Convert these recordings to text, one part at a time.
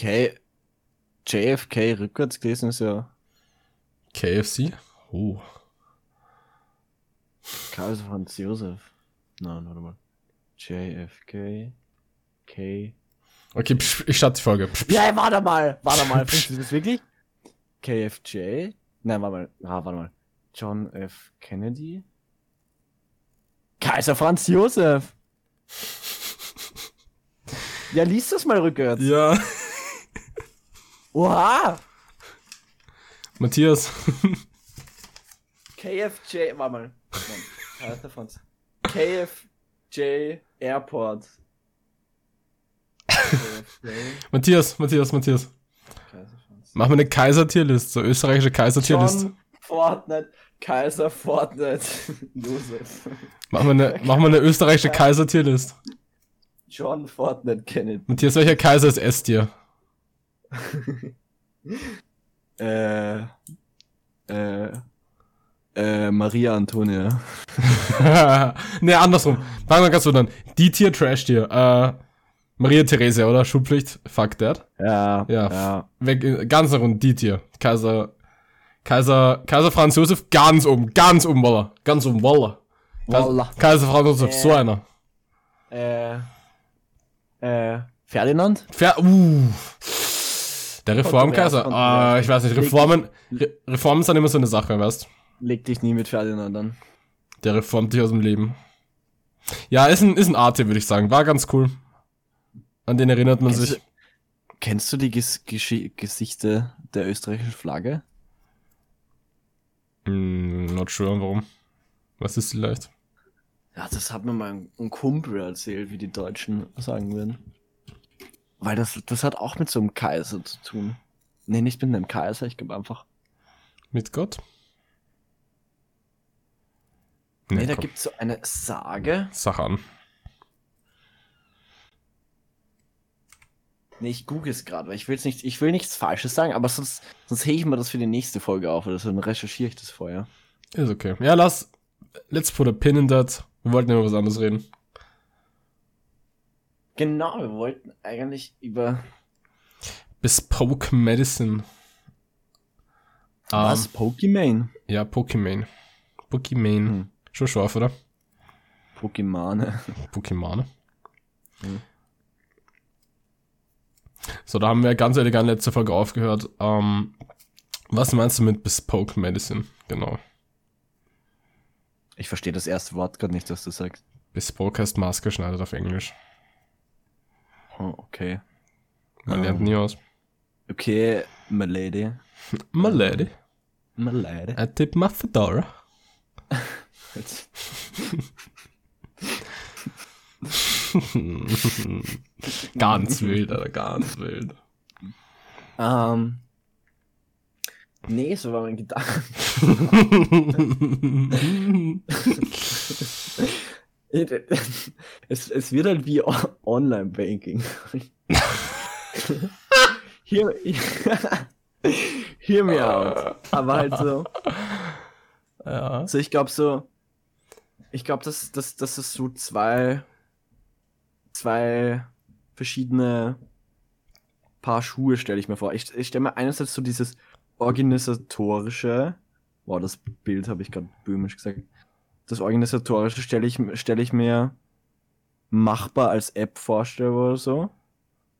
K JFK rückwärts gelesen ist ja KFC? Oh. Kaiser Franz Josef. Nein, warte mal. JFK K. Okay, psch, ich starte die Folge. Psch, psch. Ja, warte mal, warte mal, findest du das wirklich? KFJ? Nein, warte mal. Ah, warte mal. John F. Kennedy? Kaiser Franz Josef! Ja, liest das mal rückwärts. Ja. Oha! Matthias. KFJ, warte mal. KFJ Airport. KFJ Matthias, Matthias, Matthias. Mach mal eine Kaiser-Tierlist, so österreichische Kaiser-Tierlist. John Fortnite, Kaiser Fortnite, Josef. Mach mal eine, mach mal eine österreichische Kaiser-Tierlist. John Fortnite Kennedy. Matthias, welcher Kaiser ist S-Tier? Äh, äh, äh, Maria Antonia. ne, andersrum. Fangen wir ganz so an. Die Tier, Trash-Tier. Äh, Maria Theresia, oder? Schulpflicht. Fuck that. Ja, Ja. ja. Weg, äh, ganz nach unten, die Tier. Kaiser, Kaiser, Kaiser Franz Josef, ganz oben, ganz oben, Walla. Ganz oben, Walla. Kaiser. Kaiser Franz Josef, so Äh. einer. Äh, äh, Ferdinand? Fer uh. Der Reformkaiser. Kontrovers, Ah, ich weiß nicht, Reformen, Re Reformen sind immer so eine Sache, weißt Leg dich nie mit Ferdinand an. Der reformt dich aus dem Leben. Ja, ist ein, ist ein Arte, würde ich sagen. War ganz cool. An den erinnert man Kennst sich. du, kennst du die Ges Geschi Gesichter der österreichischen Flagge? Hm, not sure, warum. Was ist vielleicht? Ja, das hat mir mal ein Kumpel erzählt, wie die Deutschen sagen würden. Weil das, das hat auch mit so einem Kaiser zu tun. Nee, nicht mit einem Kaiser, ich glaube einfach. Mit Gott? Nee, da komm, gibt's so eine Sage. Sag an. Nee, ich google es gerade, weil ich will's nicht, ich will nichts Falsches sagen, aber sonst, sonst hebe ich mir das für die nächste Folge auf oder so, dann recherchiere ich das vorher. Ist okay. Ja, lass. Let's put a pin in that. Wir wollten ja über was anderes reden. Genau, wir wollten eigentlich über Bespoke Medicine. was? Ähm, Pokémon? ja, Pokémon. Pokémon. Hm. Schon scharf, oder? Pokémon. Pokémon. Hm. So, da haben wir ganz elegant letzte Folge aufgehört. Ähm, was meinst du mit Bespoke Medicine? Genau. Ich verstehe das erste Wort gerade nicht, was du sagst. Bespoke heißt maßgeschneidert auf Englisch. Oh, okay. Man lernt nie aus. Okay, my lady. My lady, My lady. I tip my fedora. ganz wild, Alter, ganz wild. Ähm. Nee, so war mein Gedanke. es, es wird halt wie Online-Banking. hier, hier mir aus. Aber halt so. ja. So, ich glaube so. Ich glaube, dass, dass, dass es so zwei, zwei verschiedene Paar Schuhe stelle ich mir vor. Ich, ich stelle mir einerseits so dieses organisatorische, wow, das Bild habe ich gerade böhmisch gesagt. Das organisatorische stelle ich, stelle ich mir machbar als App vorstelle oder so.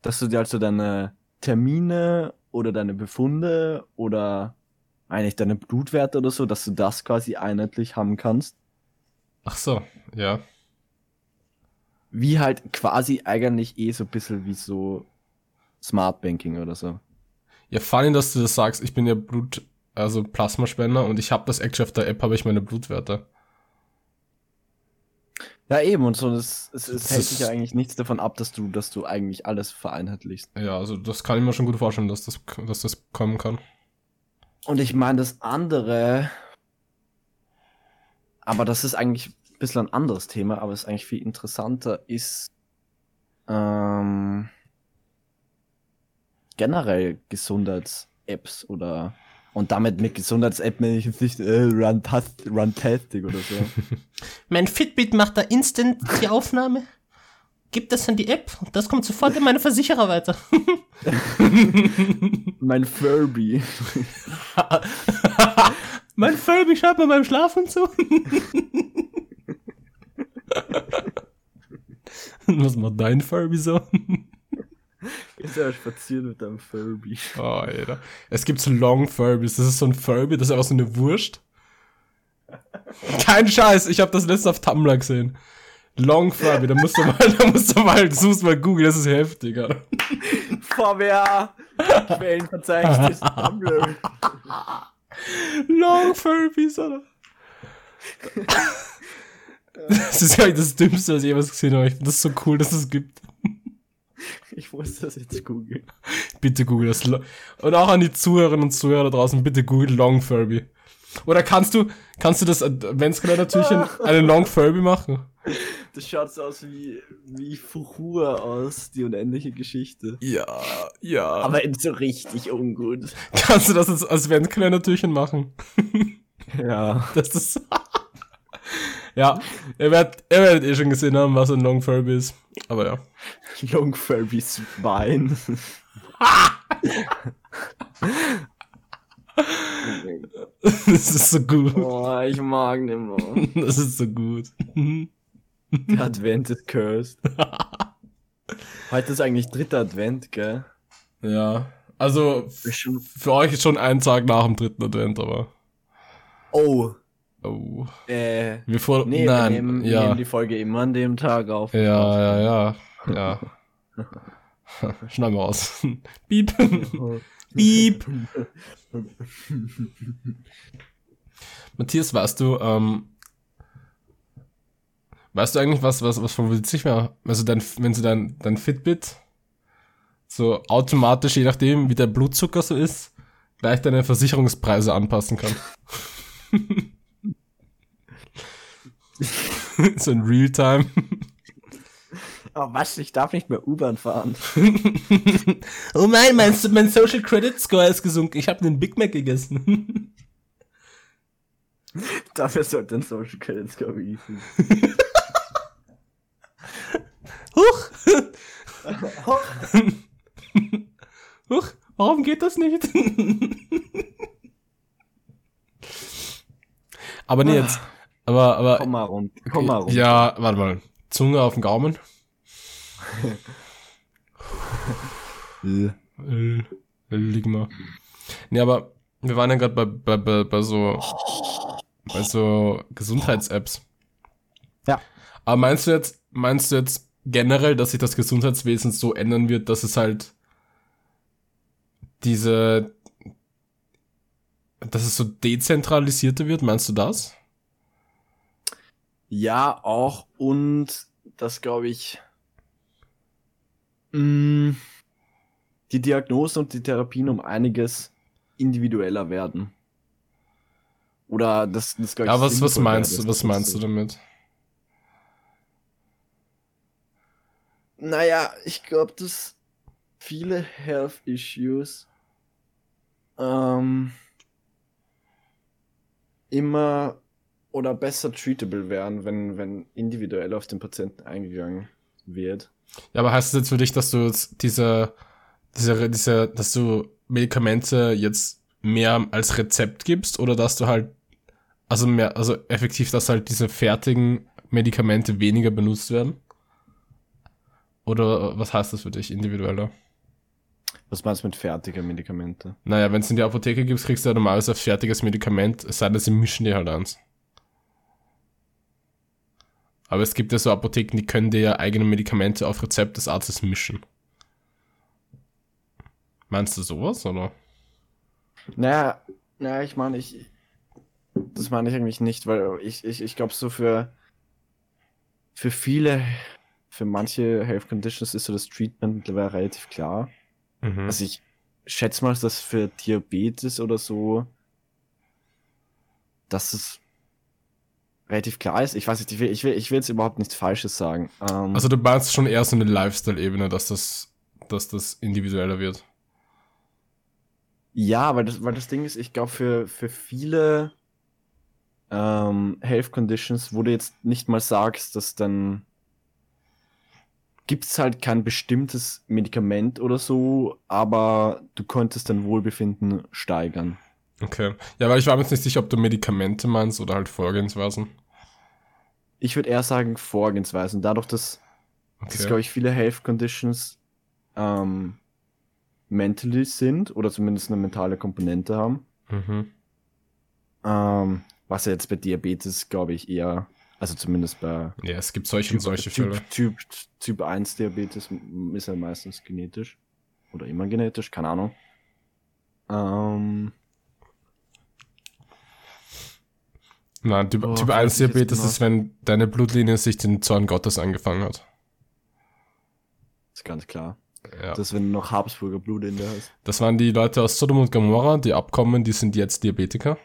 Dass du dir also deine Termine oder deine Befunde oder eigentlich deine Blutwerte oder so, dass du das quasi einheitlich haben kannst. Ach so, ja. Wie halt quasi eigentlich eh so ein bisschen wie so Smart Banking oder so. Ja, funny, dass du das sagst. Ich bin ja Blut, also Plasmaspender und ich habe das actually auf der App, habe ich meine Blutwerte. Ja, eben, und so, es, es, es Das hält sich ja eigentlich nichts davon ab, dass du, dass du eigentlich alles vereinheitlichst. Ja, also das kann ich mir schon gut vorstellen, dass das, dass das kommen kann. Und ich meine, das andere, aber das ist eigentlich ein bisschen ein anderes Thema, aber es ist eigentlich viel interessanter, ist ähm, generell Gesundheits-Apps oder und damit mit Gesundheits-App meine ich jetzt nicht äh, Runtas- Runtastic oder so. Mein Fitbit macht da instant die Aufnahme, gibt das an die App und das kommt sofort in meine Versicherer weiter. Mein Furby. mein Furby schaut mir beim Schlafen zu. Was macht dein Furby so? Ist ja spazieren mit deinem Furby. Oh, Alter. Es gibt so Long Furbys. Das ist so ein Furby, das ist einfach so eine Wurst. Kein Scheiß, ich habe das letzte auf Tumblr gesehen. Long Furby, da musst du mal, da musst du mal, das musst du mal googeln, das ist heftig, Alter. VWA. Quellenverzeichnis. Tumblr. Long Furbies, Alter. Das ist ja das Dümmste, was ich jemals gesehen habe. Das so cool, dass es gibt. Ich muss das jetzt googeln. Bitte google das. Und auch an die Zuhörerinnen und Zuhörer da draußen, bitte google Long Furby. Oder kannst du, kannst du das Adventskalendertürchen einen Long Furby machen? Das schaut so aus wie, wie Fuchur aus, die unendliche Geschichte. Ja, ja. Aber eben so richtig ungut. kannst du das als Adventskalendertürchen machen? Ja. Das ist. Ja, ihr werdet, ihr werdet eh schon gesehen haben, was ein Long Furby ist. Aber ja. Long Furby's Wein. Das ist so gut. oh, ich mag den mal. Das ist so gut. Der Advent ist cursed. Heute ist eigentlich dritter Advent, gell? Ja. Also, für euch ist schon ein Tag nach dem dritten Advent, aber. Oh. Oh. Äh. Wir vor. Nee, nein, wir nehmen, ja. nehmen die Folge immer an dem Tag auf. Ja, ja, ja. Ja. Schneiden wir aus. Piep. Piep. Matthias, weißt du, ähm, weißt du eigentlich was, was, was von sich mehr? Also dein, wenn du dein, dein Fitbit so automatisch, je nachdem, wie der Blutzucker so ist, gleich deine Versicherungspreise anpassen kann. so in Realtime. Oh, was? Ich darf nicht mehr U-Bahn fahren. Oh mein, mein, mein Social Credit Score ist gesunken. Ich habe einen Big Mac gegessen. Dafür sollte ein Social Credit Score beefen. Huch! Huch, warum geht das nicht? aber nee, jetzt. Aber, aber. Komm mal rum. Komm mal rum. Ja, warte mal. Zunge auf den Gaumen. Äh, äh, Lieg mal. Nee, aber wir waren ja gerade bei, bei, bei, bei so. Bei so Gesundheits-Apps. Ja. Aber meinst du jetzt, meinst du jetzt generell, dass sich das Gesundheitswesen so ändern wird, dass es halt diese, dass es so dezentralisierter wird? Meinst du das? Ja, auch. Und das glaube ich. mh, die Diagnosen und die Therapien um einiges individueller werden. Oder das, das glaub ich, Ja, was, was meinst du, was meinst du damit? Naja, ich glaube, dass viele Health Issues ähm, immer oder besser treatable werden, wenn, wenn individuell auf den Patienten eingegangen wird. Ja, aber heißt das jetzt für dich, dass du jetzt diese, diese, diese, dass du Medikamente jetzt mehr als Rezept gibst oder dass du halt, also mehr, also effektiv, dass halt diese fertigen Medikamente weniger benutzt werden? Oder was heißt das für dich individueller? Was meinst du mit fertiger Medikamente? Naja, wenn es in die Apotheke gibt, kriegst du ja normalerweise ein fertiges Medikament, es sei denn, sie mischen dir halt eins. Aber es gibt ja so Apotheken, die können dir ja eigene Medikamente auf Rezept des Arztes mischen. Meinst du sowas, oder? Naja, naja, ich meine, ich. Das meine ich eigentlich nicht, weil ich, ich, ich glaube, so für, für viele, für manche Health Conditions ist so das Treatment mittlerweile relativ klar. Mhm. Also ich schätze mal, dass für Diabetes oder so, dass es relativ klar ist. Ich weiß nicht, ich will, ich will, ich will jetzt überhaupt nichts Falsches sagen. Ähm, Also du meinst schon eher so eine Lifestyle-Ebene, dass das, dass das individueller wird. Ja, weil das, weil das Ding ist, ich glaube, für, für viele ähm, Health Conditions, wo du jetzt nicht mal sagst, dass dann gibt es halt kein bestimmtes Medikament oder so, aber du könntest dein Wohlbefinden steigern. Okay. Ja, weil ich war mir jetzt nicht sicher, ob du Medikamente meinst oder halt Vorgehensweisen. Ich würde eher sagen Vorgehensweisen. Dadurch, dass, dass Okay. glaube ich, viele Health Conditions ähm, mentally sind oder zumindest eine mentale Komponente haben. Mhm. Ähm, was ja jetzt bei Diabetes, glaube ich, eher, also zumindest bei Ja, es gibt solche und solche Fälle. typ, typ, typ 1 Diabetes ist ja meistens genetisch. Oder immer genetisch, keine Ahnung. Ähm, Nein, Typ, Oh, typ was 1 hab ich jetzt Diabetes ist, wenn deine Blutlinie sich den Zorn Gottes angefangen hat. ist ganz klar. Ja. Das ist, wenn du noch Habsburger Blut in der hast. Das waren die Leute aus Sodom und Gomorra, die abkommen, die sind jetzt Diabetiker.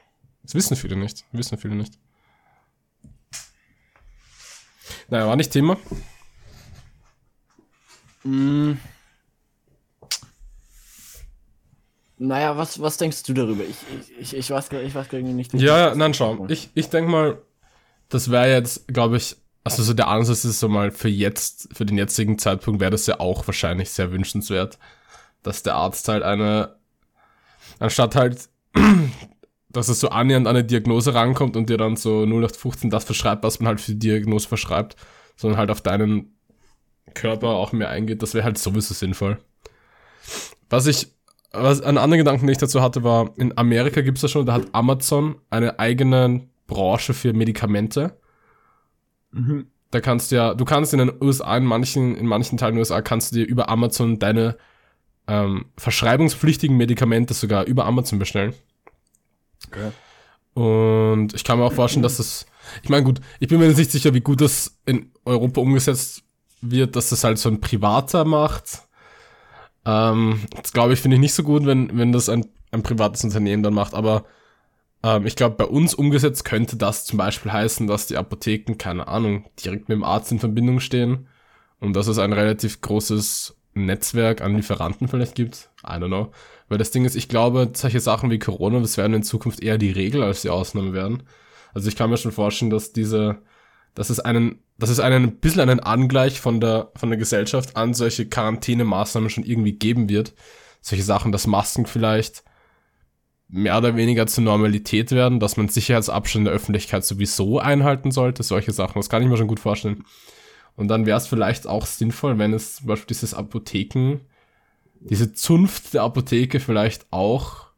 Das wissen viele nicht. Wissen viele nicht. Naja, war nicht Thema. Mm. Naja, was, was denkst du darüber? Ich, ich, ich, ich weiß, ich weiß gar nicht. Ja, ja, nein, schau. Ich, ich denke mal, das wäre jetzt, glaube ich, also so der Ansatz ist so mal für jetzt, für den jetzigen Zeitpunkt wäre das ja auch wahrscheinlich sehr wünschenswert, dass der Arzt halt eine, anstatt halt, dass es so annähernd an eine Diagnose rankommt und dir dann so 0815 das verschreibt, was man halt für die Diagnose verschreibt, sondern halt auf deinen Körper auch mehr eingeht, das wäre halt sowieso sinnvoll. Was ich, was einen anderen Gedanken, den ich dazu hatte, war, in Amerika gibt's das schon, da hat Amazon eine eigene Branche für Medikamente. Mhm. Da kannst du ja, du kannst in den USA, in manchen, in manchen Teilen der USA, kannst du dir über Amazon deine ähm, verschreibungspflichtigen Medikamente sogar über Amazon bestellen. Okay. Und ich kann mir auch vorstellen, dass das, ich meine, gut, ich bin mir nicht sicher, wie gut das in Europa umgesetzt wird, dass das halt so ein Privater macht. Ähm, das glaube ich, finde ich nicht so gut, wenn, wenn das ein, ein privates Unternehmen dann macht, aber ähm, ich glaube, bei uns umgesetzt könnte das zum Beispiel heißen, dass die Apotheken, keine Ahnung, direkt mit dem Arzt in Verbindung stehen und dass es ein relativ großes Netzwerk an Lieferanten vielleicht gibt. I don't know. Weil das Ding ist, ich glaube, solche Sachen wie Corona, das werden in Zukunft eher die Regel als die Ausnahme werden. Also ich kann mir schon vorstellen, dass diese, dass es einen, dass es einen ein bisschen einen Angleich von der, von der Gesellschaft an solche Quarantänemaßnahmen schon irgendwie geben wird. Solche Sachen, dass Masken vielleicht mehr oder weniger zur Normalität werden, dass man Sicherheitsabstand in der Öffentlichkeit sowieso einhalten sollte, solche Sachen. Das kann ich mir schon gut vorstellen. Und dann wäre es vielleicht auch sinnvoll, wenn es zum Beispiel dieses Apotheken, diese Zunft der Apotheke vielleicht auch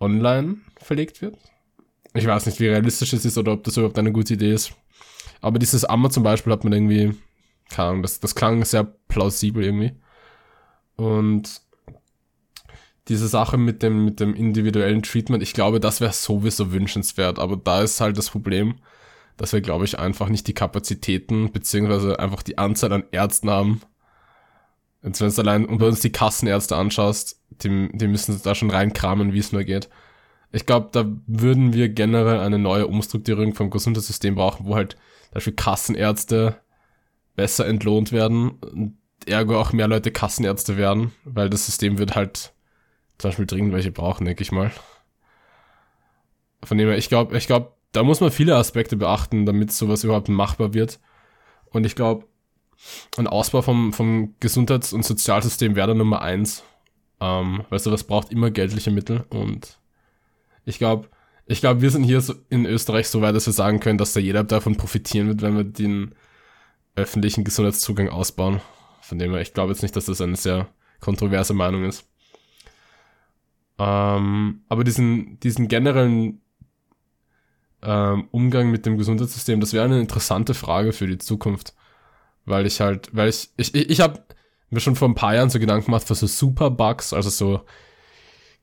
online verlegt wird. Ich weiß nicht, wie realistisch es ist oder ob das überhaupt eine gute Idee ist. Aber dieses Ammer zum Beispiel hat man irgendwie, keine Ahnung, das, das klang sehr plausibel irgendwie. Und diese Sache mit dem, mit dem individuellen Treatment, ich glaube, das wäre sowieso wünschenswert. Aber da ist halt das Problem, dass wir, glaube ich, einfach nicht die Kapazitäten, beziehungsweise einfach die Anzahl an Ärzten haben. Jetzt, wenn du allein und bei uns die Kassenärzte anschaust, die, die müssen da schon reinkramen, wie es nur geht. Ich glaube, da würden wir generell eine neue Umstrukturierung vom Gesundheitssystem brauchen, wo halt Beispiel Kassenärzte besser entlohnt werden und ergo auch mehr Leute Kassenärzte werden, weil das System wird halt zum Beispiel dringend welche brauchen, denke ich mal. Von dem her, ich glaube, ich glaube, da muss man viele Aspekte beachten, damit sowas überhaupt machbar wird. Und ich glaube, ein Ausbau vom, vom Gesundheits- und Sozialsystem wäre da Nummer eins. Ähm, weil sowas braucht immer geldliche Mittel und ich glaube, ich glaube, wir sind hier so in Österreich so weit, dass wir sagen können, dass da jeder davon profitieren wird, wenn wir den öffentlichen Gesundheitszugang ausbauen. Von dem her, ich glaube jetzt nicht, dass das eine sehr kontroverse Meinung ist. Ähm, aber diesen, diesen generellen ähm, Umgang mit dem Gesundheitssystem, das wäre eine interessante Frage für die Zukunft. Weil ich halt, weil ich, ich, ich, ich habe mir schon vor ein paar Jahren so Gedanken gemacht für so Superbugs, also so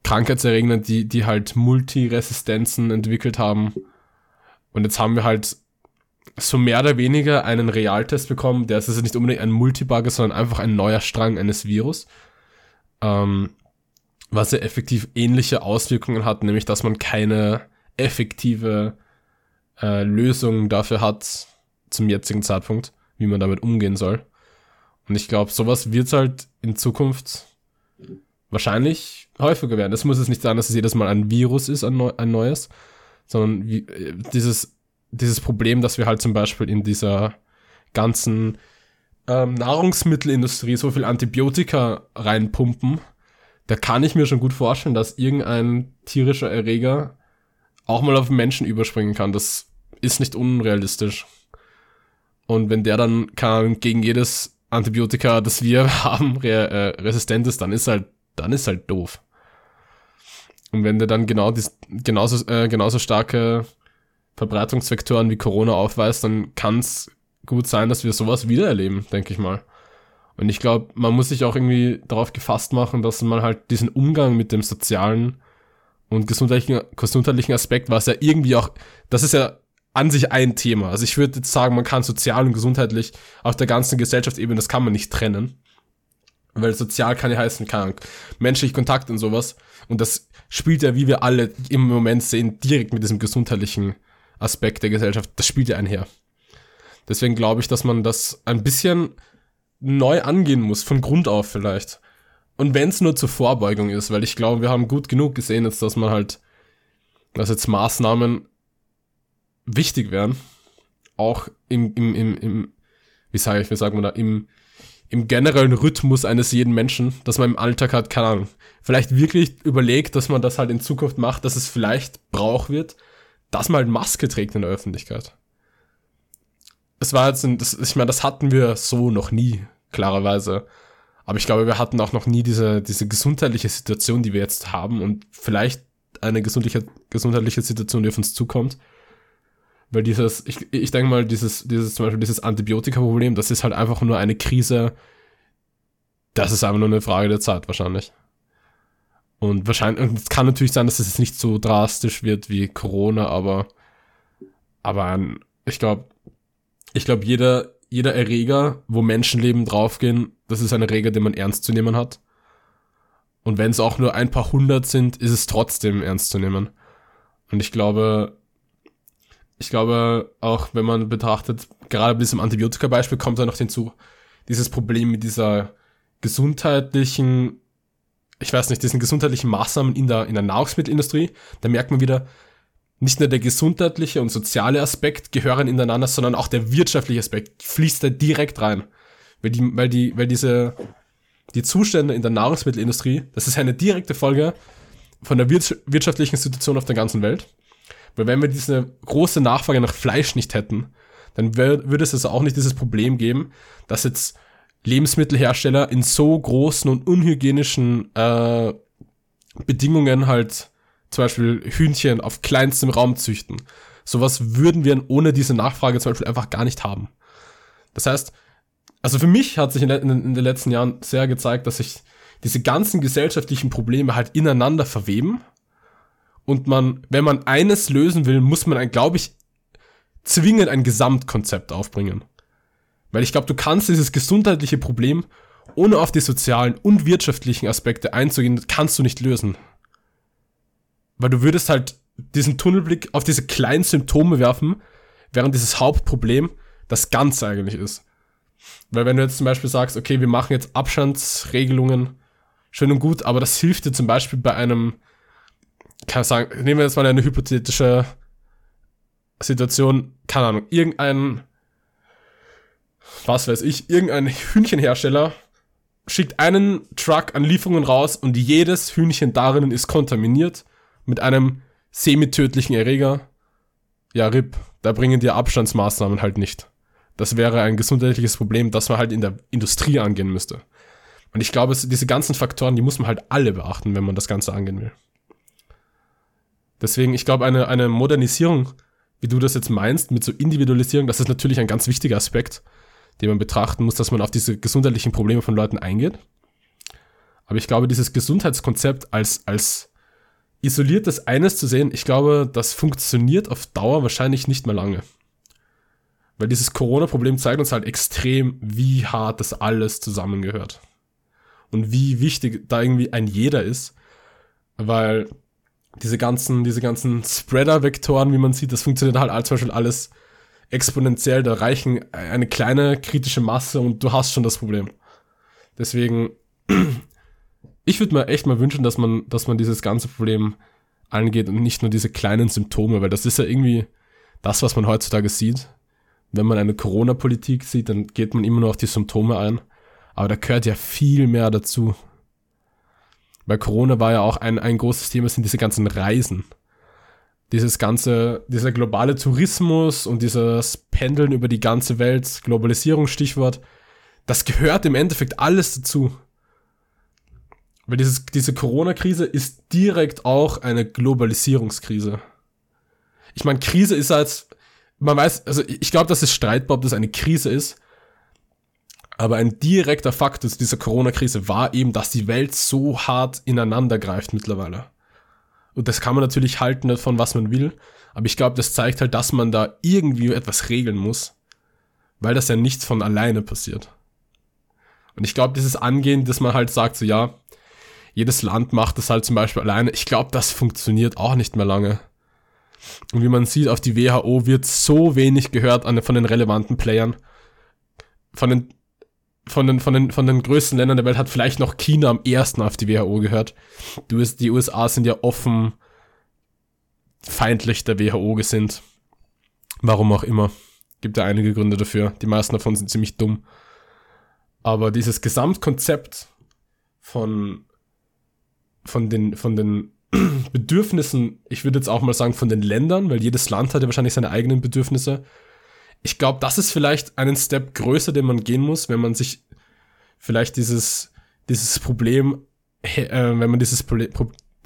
Krankheitserregner, die, die halt Multiresistenzen entwickelt haben. Und jetzt haben wir halt so mehr oder weniger einen Realtest bekommen, der ist also nicht unbedingt ein Multibug, ist, sondern einfach ein neuer Strang eines Virus. Ähm, was ja effektiv ähnliche Auswirkungen hat, nämlich dass man keine effektive äh, Lösung dafür hat zum jetzigen Zeitpunkt, wie man damit umgehen soll. Und ich glaube, sowas wird halt in Zukunft wahrscheinlich häufiger werden. Es muss jetzt nicht sein, dass es jedes Mal ein Virus ist, ein, ein neues, sondern wie, äh, dieses, dieses Problem, dass wir halt zum Beispiel in dieser ganzen ähm, Nahrungsmittelindustrie so viel Antibiotika reinpumpen, da kann ich mir schon gut vorstellen, dass irgendein tierischer Erreger auch mal auf Menschen überspringen kann. Das ist nicht unrealistisch. Und wenn der dann kann gegen jedes Antibiotika, das wir haben, re äh, resistent ist, dann ist halt, dann ist halt doof. Und wenn der dann genau dies, genauso, äh, genauso starke Verbreitungsvektoren wie Corona aufweist, dann kann es gut sein, dass wir sowas wiedererleben, denke ich mal. Und ich glaube, man muss sich auch irgendwie darauf gefasst machen, dass man halt diesen Umgang mit dem sozialen und gesundheitlichen, gesundheitlichen Aspekt, was ja irgendwie auch, das ist ja an sich ein Thema. Also ich würde jetzt sagen, man kann sozial und gesundheitlich auf der ganzen Gesellschaftsebene, das kann man nicht trennen. Weil sozial kann ja heißen, Ahnung, menschlich Kontakt und sowas. Und das spielt ja, wie wir alle im Moment sehen, direkt mit diesem gesundheitlichen Aspekt der Gesellschaft. Das spielt ja einher. Deswegen glaube ich, dass man das ein bisschen neu angehen muss, von Grund auf vielleicht. Und wenn es nur zur Vorbeugung ist, weil ich glaube, wir haben gut genug gesehen jetzt, dass man halt, dass jetzt Maßnahmen wichtig wären, auch im, im, im, im wie sage ich, wie sagt man da, im, im generellen Rhythmus eines jeden Menschen, dass man im Alltag hat, keine Ahnung, vielleicht wirklich überlegt, dass man das halt in Zukunft macht, dass es vielleicht Brauch wird, dass man halt Maske trägt in der Öffentlichkeit. Es war jetzt, ein, das, ich meine, das hatten wir so noch nie, klarerweise. Aber ich glaube, wir hatten auch noch nie diese, diese gesundheitliche Situation, die wir jetzt haben und vielleicht eine gesundliche, gesundheitliche Situation, die auf uns zukommt. Weil dieses, ich, ich denke mal, dieses, dieses, zum Beispiel dieses Antibiotika-Problem, das ist halt einfach nur eine Krise. Das ist einfach nur eine Frage der Zeit, wahrscheinlich. Und wahrscheinlich, und es kann natürlich sein, dass es jetzt nicht so drastisch wird wie Corona, aber, aber ich glaube, ich glaube, jeder, jeder Erreger, wo Menschenleben draufgehen, das ist ein Erreger, den man ernst zu nehmen hat. Und wenn es auch nur ein paar hundert sind, ist es trotzdem ernst zu nehmen. Und ich glaube, ich glaube auch, wenn man betrachtet, gerade bei diesem Antibiotika-Beispiel kommt da noch hinzu, dieses Problem mit dieser gesundheitlichen, ich weiß nicht, diesen gesundheitlichen Maßnahmen in der, in der Nahrungsmittelindustrie. Da merkt man wieder, nicht nur der gesundheitliche und soziale Aspekt gehören ineinander, sondern auch der wirtschaftliche Aspekt fließt da direkt rein. Weil die, weil die, weil diese, die Zustände in der Nahrungsmittelindustrie, das ist eine direkte Folge von der wirtschaftlichen Situation auf der ganzen Welt. Weil wenn wir diese große Nachfrage nach Fleisch nicht hätten, dann würde es also auch nicht dieses Problem geben, dass jetzt Lebensmittelhersteller in so großen und unhygienischen äh, Bedingungen halt zum Beispiel Hühnchen auf kleinstem Raum züchten. Sowas würden wir ohne diese Nachfrage zum Beispiel einfach gar nicht haben. Das heißt, also für mich hat sich in, in, in den letzten Jahren sehr gezeigt, dass sich diese ganzen gesellschaftlichen Probleme halt ineinander verweben und man, wenn man eines lösen will, muss man, glaube ich, zwingend ein Gesamtkonzept aufbringen. Weil ich glaube, du kannst dieses gesundheitliche Problem, ohne auf die sozialen und wirtschaftlichen Aspekte einzugehen, kannst du nicht lösen. Weil du würdest halt diesen Tunnelblick auf diese kleinen Symptome werfen, während dieses Hauptproblem das Ganze eigentlich ist. Weil wenn du jetzt zum Beispiel sagst, okay, wir machen jetzt Abstandsregelungen, schön und gut, aber das hilft dir zum Beispiel bei einem kann ich sagen, nehmen wir jetzt mal eine hypothetische Situation, keine Ahnung, irgendein, was weiß ich, irgendein Hühnchenhersteller schickt einen Truck an Lieferungen raus und jedes Hühnchen darin ist kontaminiert mit einem semi-tödlichen Erreger. Ja, RIP, da bringen die Abstandsmaßnahmen halt nicht. Das wäre ein gesundheitliches Problem, das man halt in der Industrie angehen müsste. Und ich glaube, diese ganzen Faktoren, die muss man halt alle beachten, wenn man das Ganze angehen will. Deswegen, ich glaube, eine, eine Modernisierung, wie du das jetzt meinst, mit so Individualisierung, das ist natürlich ein ganz wichtiger Aspekt, den man betrachten muss, dass man auf diese gesundheitlichen Probleme von Leuten eingeht. Aber ich glaube, dieses Gesundheitskonzept als, als isoliertes eines zu sehen, ich glaube, das funktioniert auf Dauer wahrscheinlich nicht mehr lange. Weil dieses Corona-Problem zeigt uns halt extrem, wie hart das alles zusammengehört. Und wie wichtig da irgendwie ein jeder ist. Weil diese ganzen, diese ganzen Spreader-Vektoren, wie man sieht, das funktioniert halt zum Beispiel alles exponentiell. Da reichen eine kleine kritische Masse und du hast schon das Problem. Deswegen, ich würde mir echt mal wünschen, dass man, dass man dieses ganze Problem angeht und nicht nur diese kleinen Symptome, weil das ist ja irgendwie das, was man heutzutage sieht. wenn man eine Corona-Politik sieht, dann geht man immer nur auf die Symptome ein. Aber da gehört ja viel mehr dazu. Bei Corona war ja auch ein, ein großes Thema, sind diese ganzen Reisen. Dieses ganze, dieser globale Tourismus und dieses Pendeln über die ganze Welt, Globalisierung, Stichwort, das gehört im Endeffekt alles dazu. Weil dieses, diese Corona-Krise ist direkt auch eine Globalisierungskrise. Ich meine, Krise ist als, man weiß, also ich glaube, das ist streitbar, ob das eine Krise ist. Aber ein direkter Fakt dieser Corona-Krise war eben, dass die Welt so hart ineinander greift mittlerweile. Und das kann man natürlich halten von was man will. Aber ich glaube, das zeigt halt, dass man da irgendwie etwas regeln muss. Weil das ja nichts von alleine passiert. Und ich glaube, dieses Angehen, dass man halt sagt, so ja, jedes Land macht das halt zum Beispiel alleine. Ich glaube, das funktioniert auch nicht mehr lange. Und wie man sieht, auf die WHO wird so wenig gehört an, von den relevanten Playern. Von den, von, den, von, den, von den größten Ländern der Welt hat vielleicht noch China am ersten auf die WHO gehört. Die USA sind ja offen feindlich der WHO gesinnt. Warum auch immer. Gibt ja einige Gründe dafür. Die meisten davon sind ziemlich dumm. Aber dieses Gesamtkonzept von von den, von den Bedürfnissen, ich würde jetzt auch mal sagen, von den Ländern, weil jedes Land hat ja wahrscheinlich seine eigenen Bedürfnisse. Ich glaube, das ist vielleicht einen Step größer, den man gehen muss, wenn man sich vielleicht dieses, dieses Problem, äh, wenn man dieses Problem,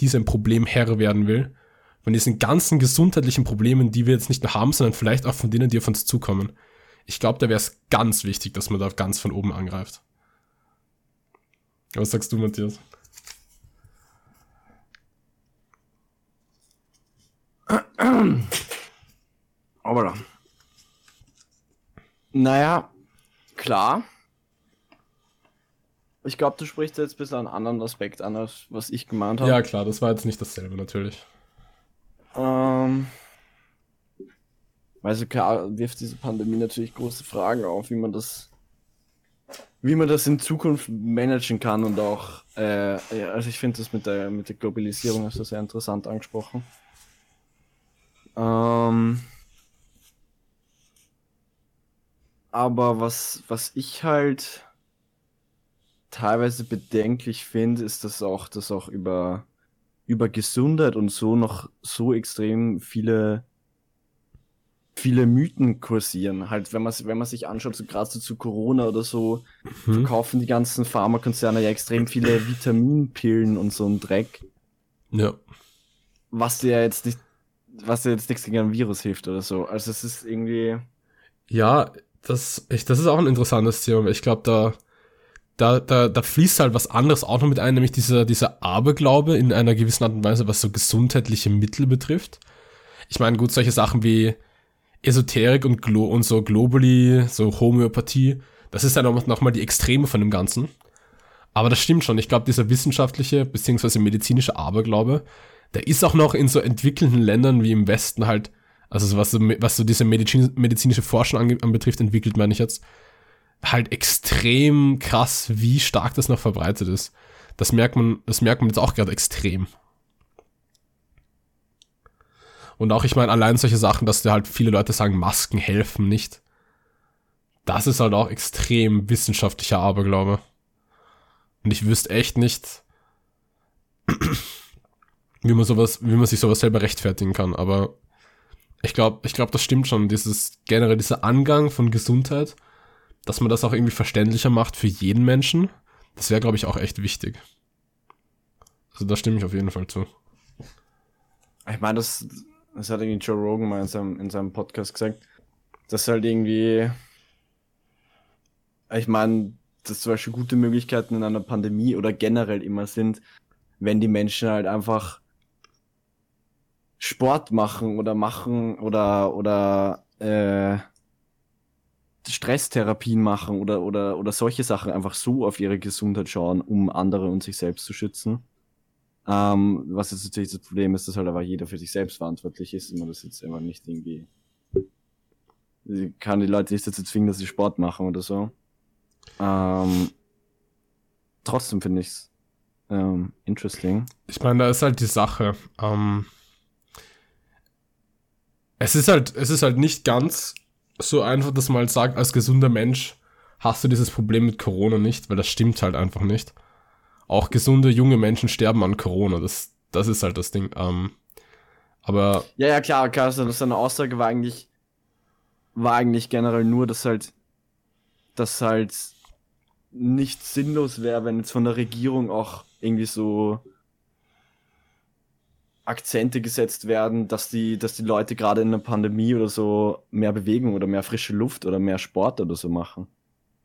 diesem Problem Herr werden will. Von diesen ganzen gesundheitlichen Problemen, die wir jetzt nicht mehr haben, sondern vielleicht auch von denen, die auf uns zukommen. Ich glaube, da wäre es ganz wichtig, dass man da ganz von oben angreift. Was sagst du, Matthias? Aber naja, klar. Ich glaube, du sprichst jetzt ein bisschen einen anderen Aspekt an, als was ich gemeint habe. Ja, klar, das war jetzt nicht dasselbe, natürlich. Ähm, also klar wirft diese Pandemie natürlich große Fragen auf, wie man das, wie man das in Zukunft managen kann und auch, äh, also ich finde das mit der, mit der Globalisierung hast du sehr interessant angesprochen. Ähm, aber was, was ich halt teilweise bedenklich finde, ist, dass auch, dass auch über, über Gesundheit und so noch so extrem viele, viele Mythen kursieren. Halt, wenn man, wenn man sich anschaut, so gerade so zu Corona oder so, mhm. verkaufen die ganzen Pharmakonzerne ja extrem viele Vitaminpillen und so ein Dreck. Ja. Was dir ja jetzt nicht was dir jetzt nichts gegen ein Virus hilft oder so. Also es ist irgendwie. Ja, das, ich, das ist auch ein interessantes Thema. Ich glaube, da, da, da, da fließt halt was anderes auch noch mit ein, nämlich dieser, dieser Aberglaube in einer gewissen Art und Weise, was so gesundheitliche Mittel betrifft. Ich meine, gut, solche Sachen wie Esoterik und, Glo und so Globally, so Homöopathie, das ist ja noch, noch die Extreme von dem Ganzen. Aber das stimmt schon. Ich glaube, dieser wissenschaftliche bzw. medizinische Aberglaube, der ist auch noch in so entwickelnden Ländern wie im Westen halt, also was so, was so diese Medizin, medizinische Forschung anbetrifft, entwickelt, meine ich jetzt, halt extrem krass, wie stark das noch verbreitet ist. Das merkt man, das merkt man jetzt auch gerade extrem. Und auch, ich meine, allein solche Sachen, dass da halt viele Leute sagen, Masken helfen nicht. Das ist halt auch extrem wissenschaftlicher Aberglaube. Und ich wüsste echt nicht, wie man sowas, wie man sich sowas selber rechtfertigen kann. Aber ich glaube, ich glaube, das stimmt schon. Dieses generell dieser Angang von Gesundheit, dass man das auch irgendwie verständlicher macht für jeden Menschen, das wäre, glaube ich, auch echt wichtig. Also da stimme ich auf jeden Fall zu. Ich meine, das, das hat irgendwie Joe Rogan mal in seinem, in seinem Podcast gesagt, dass halt irgendwie, ich meine, dass zum Beispiel gute Möglichkeiten in einer Pandemie oder generell immer sind, wenn die Menschen halt einfach Sport machen oder machen oder oder äh, Stresstherapien machen oder oder oder solche Sachen einfach so auf ihre Gesundheit schauen, um andere und sich selbst zu schützen. Ähm, was jetzt natürlich das Problem ist, dass halt aber jeder für sich selbst verantwortlich ist und man das jetzt immer nicht irgendwie kann die Leute nicht dazu zwingen, dass sie Sport machen oder so. Ähm, trotzdem finde ich's ähm, interesting. Ich meine, da ist halt die Sache. Ähm, es ist halt, es ist halt nicht ganz so einfach das mal sagt, als gesunder Mensch hast du dieses Problem mit Corona nicht, weil das stimmt halt einfach nicht. Auch gesunde junge Menschen sterben an Corona, das, das ist halt das Ding. Ähm, aber Ja, ja, klar, klar, seine Aussage war eigentlich, war eigentlich generell nur, dass halt, dass halt nicht sinnlos wäre, wenn jetzt von der Regierung auch irgendwie so Akzente gesetzt werden, dass die, dass die Leute gerade in der Pandemie oder so mehr Bewegung oder mehr frische Luft oder mehr Sport oder so machen.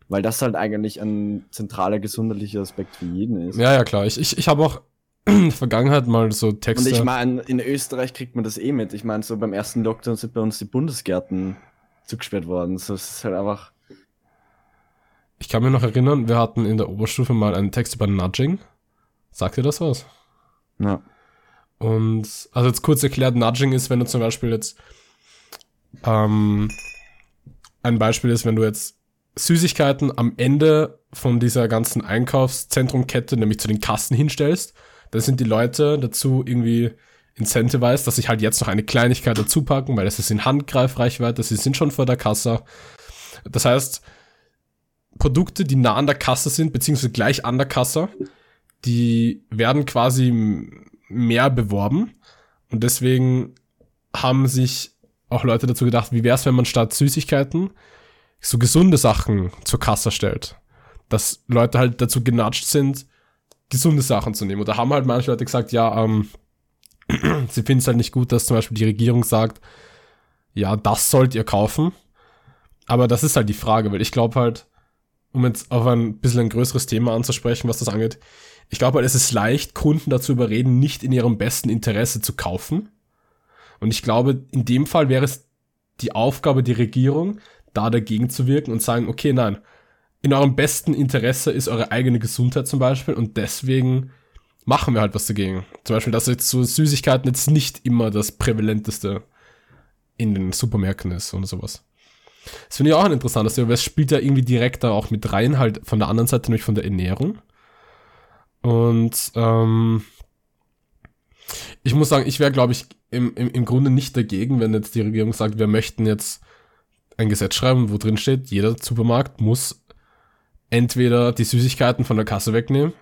Weil das halt eigentlich ein zentraler gesundheitlicher Aspekt für jeden ist. ja, ja, klar. Ich, ich, ich habe auch in der Vergangenheit mal so Und Texte. ich meine, in Österreich kriegt man das eh mit. Ich meine, so beim ersten Lockdown sind bei uns die Bundesgärten zugesperrt worden. So, es ist halt einfach. Ich kann mir noch erinnern, wir hatten in der Oberstufe mal einen Text über Nudging. Sagt dir das was? Ja. Und also jetzt kurz erklärt, Nudging ist, wenn du zum Beispiel jetzt ähm, ein Beispiel ist, wenn du jetzt Süßigkeiten am Ende von dieser ganzen Einkaufszentrumkette, nämlich zu den Kassen hinstellst, dann sind die Leute dazu irgendwie incentivized, dass sich halt jetzt noch eine Kleinigkeit dazu packen, weil das ist in Handgreifreichweite, sie sind schon vor der Kasse. Das heißt, Produkte, die nah an der Kasse sind, beziehungsweise gleich an der Kasse, die werden quasi mehr beworben. Und deswegen haben sich auch Leute dazu gedacht, wie wäre es, wenn man statt Süßigkeiten so gesunde Sachen zur Kasse stellt. Dass Leute halt dazu genatscht sind, gesunde Sachen zu nehmen. Und da haben halt manche Leute gesagt, ja, ähm, sie finden es halt nicht gut, dass zum Beispiel die Regierung sagt, ja, das sollt ihr kaufen. Aber das ist halt die Frage, weil ich glaube halt, um jetzt auf ein bisschen ein größeres Thema anzusprechen, was das angeht, ich glaube halt, es ist leicht, Kunden dazu überreden, nicht in ihrem besten Interesse zu kaufen. Und ich glaube, in dem Fall wäre es die Aufgabe der Regierung, da dagegen zu wirken und sagen, okay, nein, in eurem besten Interesse ist eure eigene Gesundheit zum Beispiel und deswegen machen wir halt was dagegen. Zum Beispiel, dass jetzt so Süßigkeiten jetzt nicht immer das prävalenteste in den Supermärkten ist oder sowas. Das finde ich auch ein interessantes Thema, weil es spielt ja irgendwie direkt da auch mit rein, halt von der anderen Seite, nämlich von der Ernährung. Und ähm, ich muss sagen, ich wäre, glaube ich, im, im, im Grunde nicht dagegen, wenn jetzt die Regierung sagt, wir möchten jetzt ein Gesetz schreiben, wo drin steht, jeder Supermarkt muss entweder die Süßigkeiten von der Kasse wegnehmen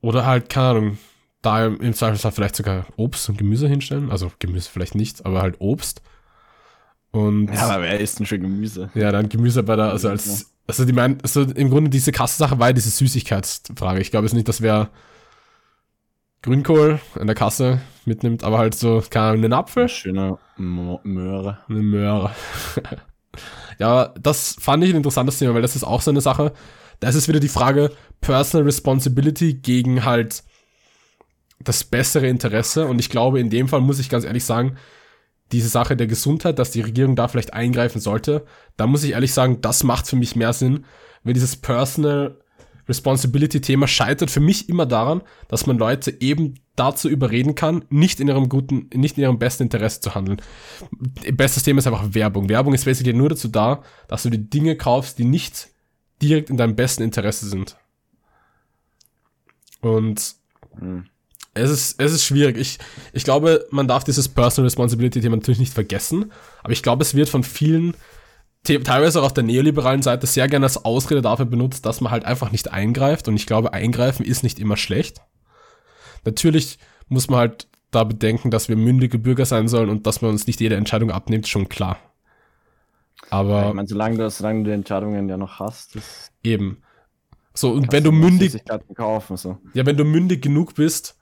oder halt, keine Ahnung, da im Zweifelsfall vielleicht sogar Obst und Gemüse hinstellen. Also Gemüse vielleicht nicht, aber halt Obst. Und Ja, aber wer isst denn schon Gemüse? ja, dann Gemüse bei der, also als, also die meinen, also im Grunde diese Kassensache war ja diese Süßigkeitsfrage. Ich glaube jetzt nicht, dass wer Grünkohl in der Kasse mitnimmt, aber halt so, keine Ahnung, einen Apfel, Schöner Mo- Möhre. eine Möhre. ja, das fand ich ein interessantes Thema, weil das ist auch so eine Sache. Da ist es wieder die Frage Personal Responsibility gegen halt das bessere Interesse. Und ich glaube, in dem Fall muss ich ganz ehrlich sagen, diese Sache der Gesundheit, dass die Regierung da vielleicht eingreifen sollte, da muss ich ehrlich sagen, das macht für mich mehr Sinn, wenn dieses Personal Responsibility Thema scheitert für mich immer daran, dass man Leute eben dazu überreden kann, nicht in ihrem guten, nicht in ihrem besten Interesse zu handeln. Bestes Thema ist einfach Werbung. Werbung ist basically nur dazu da, dass du die Dinge kaufst, die nicht direkt in deinem besten Interesse sind. Und Hm. Es ist, es ist schwierig. Ich, ich glaube, man darf dieses Personal Responsibility Thema natürlich nicht vergessen. Aber ich glaube, es wird von vielen, te- teilweise auch auf der neoliberalen Seite, sehr gerne als Ausrede dafür benutzt, dass man halt einfach nicht eingreift. Und ich glaube, eingreifen ist nicht immer schlecht. Natürlich muss man halt da bedenken, dass wir mündige Bürger sein sollen und dass man uns nicht jede Entscheidung abnimmt, schon klar. Aber ich meine, solange du, solange du die Entscheidungen ja noch hast, das eben. So, und wenn du mündig, kaufen, so. Ja, wenn du mündig genug bist,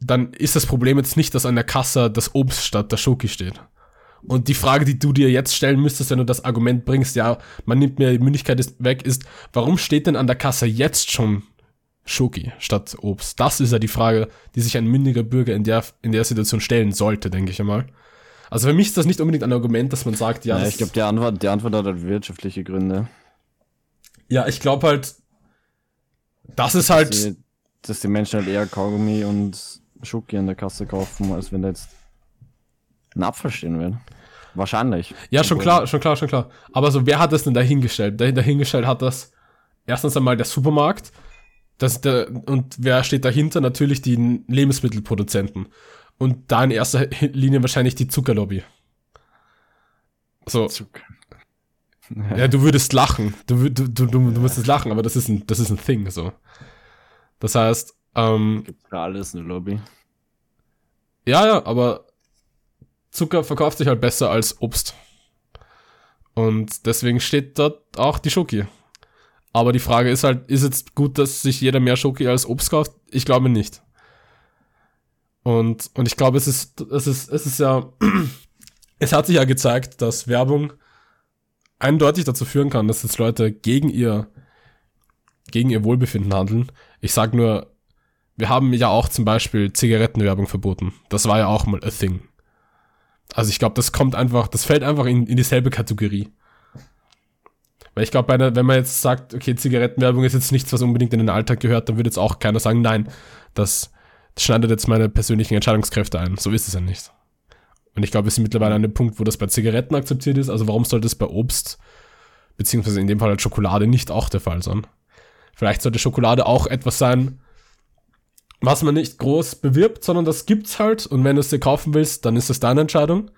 dann ist das Problem jetzt nicht, dass an der Kasse das Obst statt der Schoki steht. Und die Frage, die du dir jetzt stellen müsstest, wenn du das Argument bringst, ja, man nimmt mir die Mündigkeit weg, ist, warum steht denn an der Kasse jetzt schon Schoki statt Obst? Das ist ja die Frage, die sich ein mündiger Bürger in der, in der Situation stellen sollte, denke ich einmal. Also für mich ist das nicht unbedingt ein Argument, dass man sagt, ja, Ja, ich glaube, die Antwort, die Antwort hat halt wirtschaftliche Gründe. ja, ich glaube halt, das ist halt, Dass die, dass die Menschen halt eher Kaugummi und Schoki an der Kasse kaufen, als wenn da jetzt ein Apfel stehen würde. Wahrscheinlich. Ja, schon Obwohl- klar, schon klar, schon klar. Aber so, wer hat das denn dahingestellt? Dahingestellt hat das erstens einmal der Supermarkt. Das, der, und wer steht dahinter? Natürlich die Lebensmittelproduzenten. Und da in erster Linie wahrscheinlich die Zuckerlobby. So, Zucker. ja, du würdest lachen. Du, du, du, du, du müsstest lachen, aber das ist ein, das ist ein Thing, so. Das heißt, ähm, Gibt für alles eine Lobby. ja, ja, aber Zucker verkauft sich halt besser als Obst. Und deswegen steht dort auch die Schoki. Aber die Frage ist halt, ist jetzt gut, dass sich jeder mehr Schoki als Obst kauft? Ich glaube nicht. Und, und ich glaube, es ist, es ist, es ist ja, es hat sich ja gezeigt, dass Werbung eindeutig dazu führen kann, dass jetzt Leute gegen ihr, gegen ihr Wohlbefinden handeln. Ich sag nur, wir haben ja auch zum Beispiel Zigarettenwerbung verboten. Das war ja auch mal a thing. Also ich glaube, das kommt einfach, das fällt einfach in, in dieselbe Kategorie. Weil ich glaube, wenn man jetzt sagt, okay, Zigarettenwerbung ist jetzt nichts, was unbedingt in den Alltag gehört, dann würde jetzt auch keiner sagen, nein, das, schneidet jetzt meine persönlichen Entscheidungskräfte ein. So ist es ja nicht. Und ich glaube, wir sind mittlerweile an dem Punkt, wo das bei Zigaretten akzeptiert ist. Also warum sollte es bei Obst, beziehungsweise in dem Fall halt Schokolade, nicht auch der Fall sein? Vielleicht sollte Schokolade auch etwas sein, was man nicht groß bewirbt, sondern das gibt's halt. Und wenn du es dir kaufen willst, dann ist das deine Entscheidung.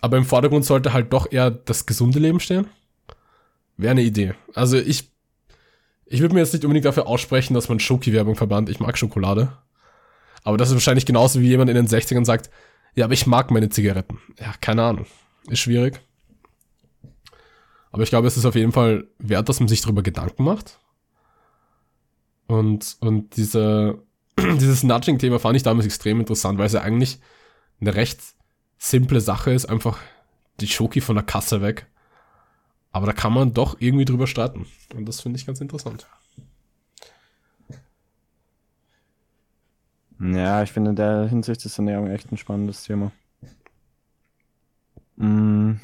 Aber im Vordergrund sollte halt doch eher das gesunde Leben stehen. Wäre eine Idee. Also ich, ich würde mir jetzt nicht unbedingt dafür aussprechen, dass man Schoki-Werbung verbannt. Ich mag Schokolade. Aber das ist wahrscheinlich genauso wie jemand in den 60ern sagt, ja, aber ich mag meine Zigaretten. Ja, keine Ahnung. Ist schwierig. Aber ich glaube, es ist auf jeden Fall wert, dass man sich darüber Gedanken macht. Und, und diese, dieses Nudging-Thema fand ich damals extrem interessant, weil es ja eigentlich eine recht simple Sache ist, einfach die Schoki von der Kasse weg. Aber da kann man doch irgendwie drüber streiten. Und das finde ich ganz interessant. Ja, ich finde in der Hinsicht ist Ernährung echt ein spannendes Thema. Mm,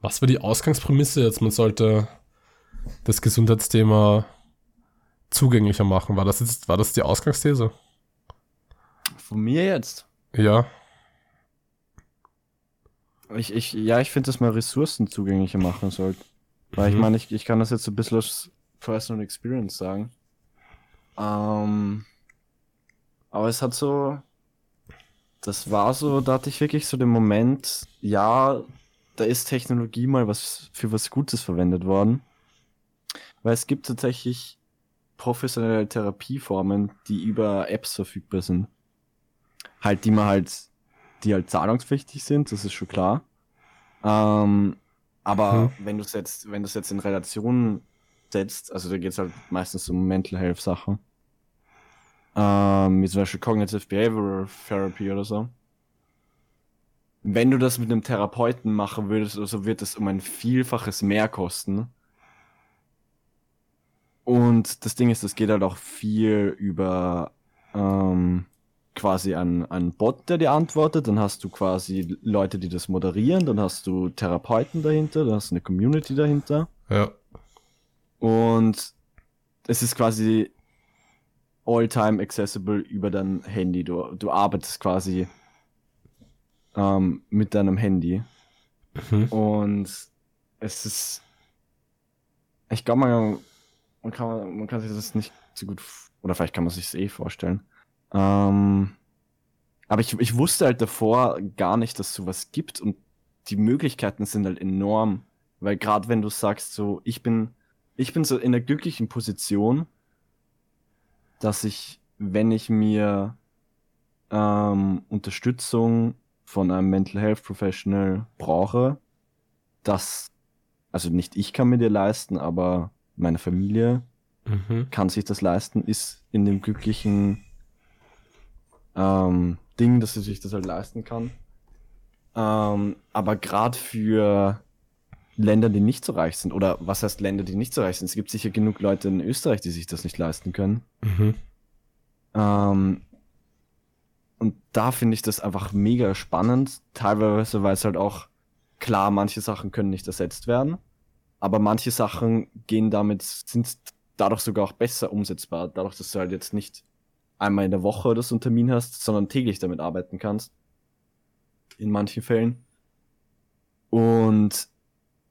Was war die Ausgangsprämisse jetzt? Man sollte das Gesundheitsthema zugänglicher machen. War das jetzt, war das die Ausgangsthese? von mir jetzt. Ja. Ich, ich, ja, ich finde, dass man Ressourcen zugänglicher machen sollte. Weil ich Mhm. meine, ich, ich kann das jetzt so ein bisschen aus Personal Experience sagen. Ähm, aber es hat so, das war so, da hatte ich wirklich so den Moment, ja, da ist Technologie mal was für was Gutes verwendet worden. Weil es gibt tatsächlich professionelle Therapieformen, die über Apps verfügbar sind. Halt, die man halt, die halt zahlungspflichtig sind, das ist schon klar. Ähm, aber wenn du es jetzt, wenn du es jetzt in Relation setzt, also da geht es halt meistens um Mental Health Sachen. Ähm, wie zum Beispiel Cognitive Behavioral Therapy oder so. Wenn du das mit einem Therapeuten machen würdest, oder so wird es um ein Vielfaches mehr kosten. Und das Ding ist, das geht halt auch viel über ähm, quasi ein, ein Bot, der dir antwortet. Dann hast du quasi Leute, die das moderieren. Dann hast du Therapeuten dahinter. Dann hast du eine Community dahinter. Ja. Und es ist quasi all-time accessible über dein Handy. Du, du arbeitest quasi ähm, mit deinem Handy. Mhm. Und es ist. Ich glaube, man, man, kann, man kann sich das nicht so gut. Oder vielleicht kann man sich es eh vorstellen. Ähm, aber ich, ich wusste halt davor gar nicht, dass sowas gibt. Und die Möglichkeiten sind halt enorm. Weil gerade wenn du sagst, so, ich bin, ich bin so in der glücklichen Position, dass ich, wenn ich mir ähm, Unterstützung von einem Mental Health Professional brauche, dass, also nicht ich kann mir dir leisten, aber meine Familie Mhm. kann sich das leisten, ist in dem glücklichen ähm, Ding, dass sie sich das halt leisten kann. Ähm, aber gerade für Länder, die nicht so reich sind, oder was heißt Länder, die nicht so reich sind? Es gibt sicher genug Leute in Österreich, die sich das nicht leisten können. Mhm. Ähm, und da finde ich das einfach mega spannend. Teilweise, weil es halt auch klar, manche Sachen können nicht ersetzt werden, aber manche Sachen gehen damit, sind dadurch sogar auch besser umsetzbar, dadurch, dass du halt jetzt nicht einmal in der Woche oder so einen Termin hast, sondern täglich damit arbeiten kannst. In manchen Fällen. Und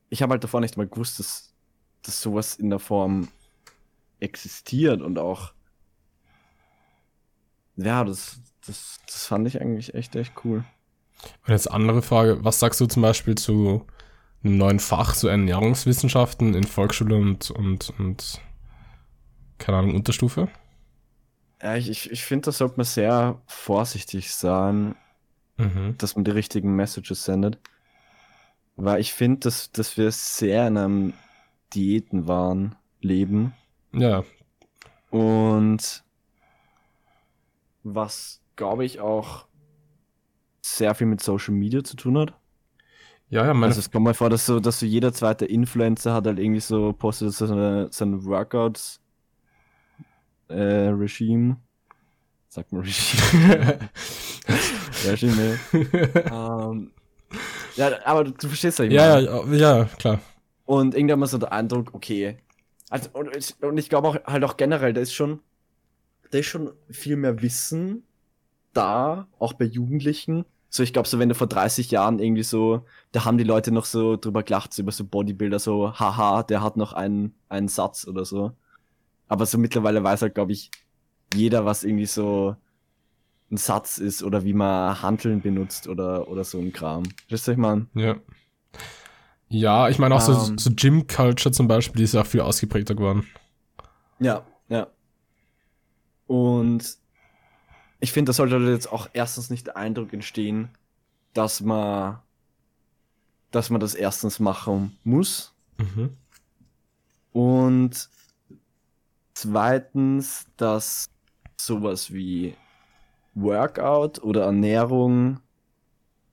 ich habe halt davor nicht mal gewusst, dass, dass sowas in der Form existiert und auch ja, das, das, das fand ich eigentlich echt, echt cool. Und jetzt andere Frage, was sagst du zum Beispiel zu einem neuen Fach, so Ernährungswissenschaften in Volksschule und, und, und keine Ahnung, Unterstufe? Ja, ich, ich, ich finde, da sollte man sehr vorsichtig sein, Mhm. dass man die richtigen Messages sendet. Weil ich finde, dass, dass wir sehr in einem Diätenwahn leben. Ja, Und was, glaube ich, auch sehr viel mit Social Media zu tun hat. Ja, ja, meine, Also es kommt mal vor, dass so, dass so jeder zweite Influencer hat halt irgendwie so postet so seine, sein Workouts äh, Regime. Sagt man Regime. Regime. ähm, ja, aber du verstehst ja, ja, ja, ja, klar. Und irgendwann mal so der Eindruck, okay. Also, und ich, und ich glaube auch halt auch generell, da ist schon, da ist schon viel mehr Wissen da, auch bei Jugendlichen. So, ich glaube, so wenn du vor 30 Jahren irgendwie so, da haben die Leute noch so drüber gelacht, so über so Bodybuilder, so, haha, der hat noch einen, einen Satz oder so. Aber so mittlerweile weiß halt, glaube ich, jeder, was irgendwie so ein Satz ist oder wie man Hanteln benutzt oder, oder so ein Kram. Wisst ihr, ich meine? Ja. Ja, ich meine auch so, Ähm. so Gym-Culture zum Beispiel, die ist ja viel ausgeprägter geworden. Ja, ja. Und ich finde, da sollte jetzt auch erstens nicht der Eindruck entstehen, dass man, dass man das erstens machen muss. Mhm. Und zweitens, dass sowas wie Workout oder Ernährung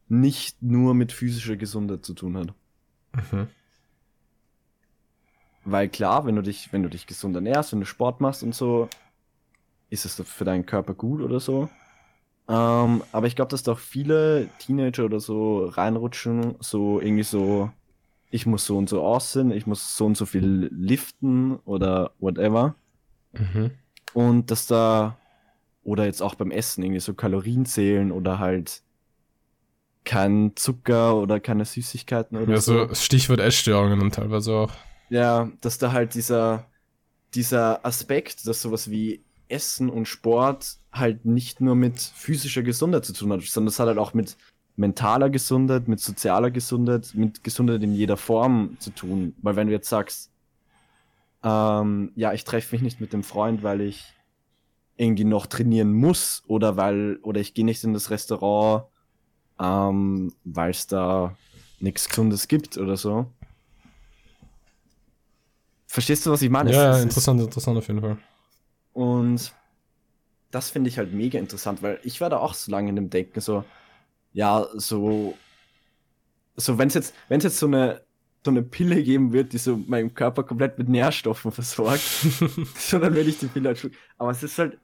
nicht nur mit physischer Gesundheit zu tun hat. Mhm. Weil klar, wenn du dich, wenn du dich gesund ernährst, wenn du Sport machst und so, ist es für deinen Körper gut oder so. Ähm, aber ich glaube, dass da auch viele Teenager oder so reinrutschen, so irgendwie so, ich muss so und so aussehen, ich muss so und so viel liften oder whatever. Mhm. Und dass da, oder jetzt auch beim Essen irgendwie so Kalorien zählen oder halt kein Zucker oder keine Süßigkeiten oder Ja, so. so Stichwort Essstörungen und teilweise auch. Ja, dass da halt dieser, dieser Aspekt, dass sowas wie Essen und Sport halt nicht nur mit physischer Gesundheit zu tun hat, sondern das hat halt auch mit mentaler Gesundheit, mit sozialer Gesundheit, mit Gesundheit in jeder Form zu tun. Weil wenn du jetzt sagst, ähm, ja, ich treffe mich nicht mit dem Freund, weil ich irgendwie noch trainieren muss oder weil, oder ich gehe nicht in das Restaurant, ähm, weil es da nichts Gesundes gibt oder so. Verstehst du, was ich meine? Es- Ja, ja, es interessant, interessant auf jeden Fall. Und das finde ich halt mega interessant, weil ich war da auch so lange in dem Denken, so, ja, so, so wenn es jetzt, wenn es jetzt so eine, so eine Pille geben wird, die so meinen Körper komplett mit Nährstoffen versorgt, so dann will ich die Pille halt schlucken. Aber es ist halt,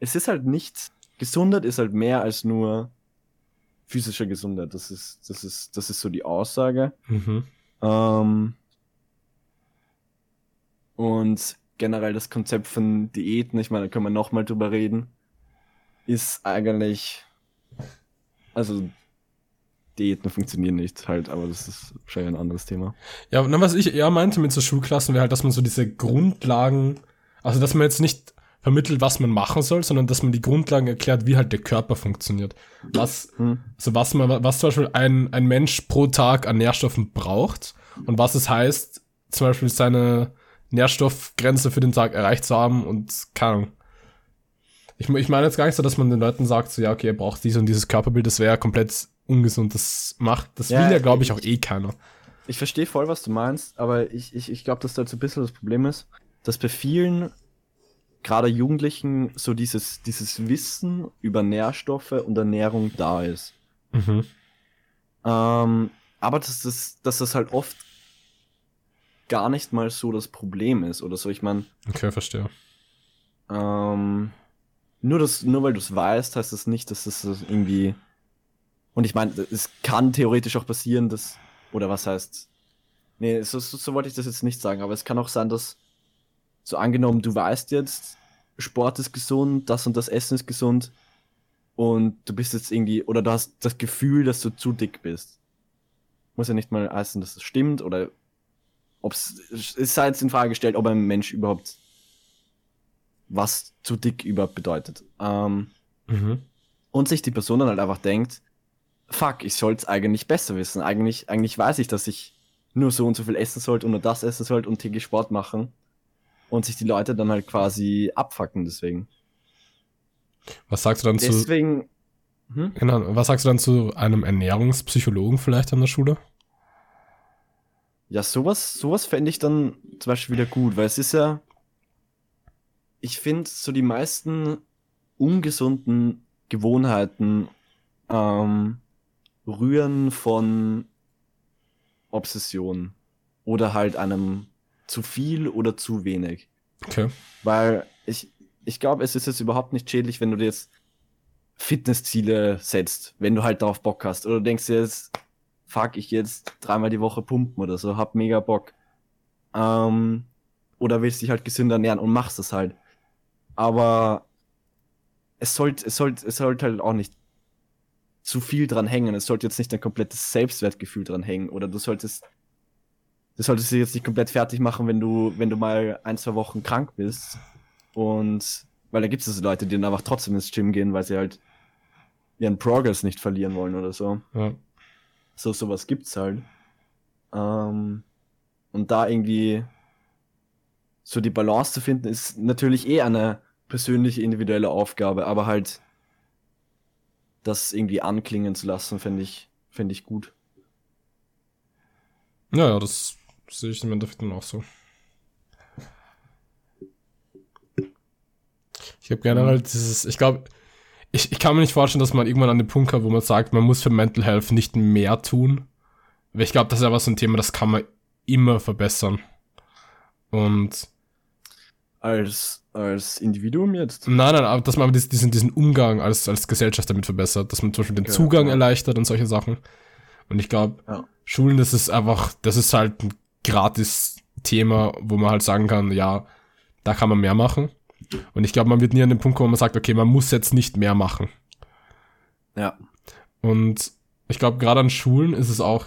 es ist halt nicht, Gesundheit ist halt mehr als nur physische Gesundheit. Das ist, das ist, das ist so die Aussage. Mhm. Ähm, und generell das Konzept von Diäten, ich meine, da können wir nochmal drüber reden, ist eigentlich, also Diäten funktionieren nicht halt, aber das ist wahrscheinlich ein anderes Thema. Ja, und dann, was ich eher meinte mit so Schulklassen, wäre halt, dass man so diese Grundlagen, also dass man jetzt nicht vermittelt, was man machen soll, sondern dass man die Grundlagen erklärt, wie halt der Körper funktioniert. Was, Hm. also was man, was zum Beispiel ein, ein Mensch pro Tag an Nährstoffen braucht und was es heißt, zum Beispiel seine Nährstoffgrenze für den Tag erreicht zu haben und keine Ahnung. Ich, ich meine jetzt gar nicht so, dass man den Leuten sagt, so ja, okay, er braucht dieses und dieses Körperbild, das wäre ja komplett ungesund. Das macht, das Ja, will ja, glaube ich, ich- auch eh keiner. Ich verstehe voll, was du meinst, aber ich, ich, ich glaube, dass da jetzt ein bisschen das Problem ist, dass bei vielen, gerade Jugendlichen, so dieses, dieses Wissen über Nährstoffe und Ernährung da ist. Mhm. Ähm, aber dass das, dass das halt oft gar nicht mal so das Problem ist oder so. Ich meine, Okay, verstehe. ähm, nur, das, nur weil du es weißt, heißt das nicht, dass das irgendwie. Und ich meine, es kann theoretisch auch passieren, dass. Oder was heißt. Nee, so, so, so wollte ich das jetzt nicht sagen, aber es kann auch sein, dass. So angenommen, du weißt jetzt, Sport ist gesund, das und das Essen ist gesund. Und du bist jetzt irgendwie. Oder du hast das Gefühl, dass du zu dick bist. Muss ja nicht mal heißen, dass es stimmt oder. Ob es. Es sei jetzt in Frage gestellt, ob ein Mensch überhaupt was zu dick überhaupt bedeutet. Ähm, Mhm. und sich die Person dann halt einfach denkt, fuck, ich soll's eigentlich besser wissen. Eigentlich, eigentlich weiß ich, dass ich nur so und so viel essen sollte und nur das essen sollte und täglich Sport machen. Und sich die Leute dann halt quasi abfacken deswegen. Was sagst du dann zu, Deswegen, hm? genau, was sagst du dann zu einem Ernährungspsychologen vielleicht an der Schule? Ja, sowas, sowas fände ich dann zum Beispiel wieder gut, weil es ist ja, ich finde, so die meisten ungesunden Gewohnheiten ähm, rühren von Obsession oder halt einem zu viel oder zu wenig. Okay. Weil ich, ich glaube, es ist jetzt überhaupt nicht schädlich, wenn du dir jetzt Fitnessziele setzt, wenn du halt darauf Bock hast. Oder du denkst dir jetzt, fuck, ich jetzt dreimal die Woche pumpen oder so, hab mega Bock. Ähm, oder willst dich halt gesünder ernähren und machst das halt. Aber es sollte, es sollte, es sollte halt auch nicht zu viel dran hängen. Es sollte jetzt nicht ein komplettes Selbstwertgefühl dran hängen. Oder du solltest, du solltest dich jetzt nicht komplett fertig machen, wenn du, wenn du mal ein, zwei Wochen krank bist. Und, weil da gibt es Leute, die dann einfach trotzdem ins Gym gehen, weil sie halt ihren Progress nicht verlieren wollen oder so. Ja. So, sowas gibt's halt. Ähm, und da irgendwie so die Balance zu finden, ist natürlich eh eine persönliche, individuelle Aufgabe, aber halt das irgendwie anklingen zu lassen, finde ich, finde ich gut. Ja, ja, das sehe ich im Endeffekt dann auch so. Ich habe generell dieses, ich glaube, ich, ich kann mir nicht vorstellen, dass man irgendwann an den Punkt kommt, wo man sagt, man muss für Mental Health nicht mehr tun. Weil ich glaube, das ist aber so ein Thema, das kann man immer verbessern. Und Als, als Individuum jetzt. nein, nein, aber dass man diesen, diesen, Umgang als, als Gesellschaft damit verbessert, dass man zum Beispiel den Ja, Zugang erleichtert und solche Sachen. Und ich glaube, Ja. Schulen, das ist einfach, das ist halt ein gratis Thema, wo man halt sagen kann, ja, da kann man mehr machen. Und ich glaube, man wird nie an den Punkt kommen, wo man sagt, okay, man muss jetzt nicht mehr machen. Ja. Und ich glaube, gerade an Schulen ist es auch,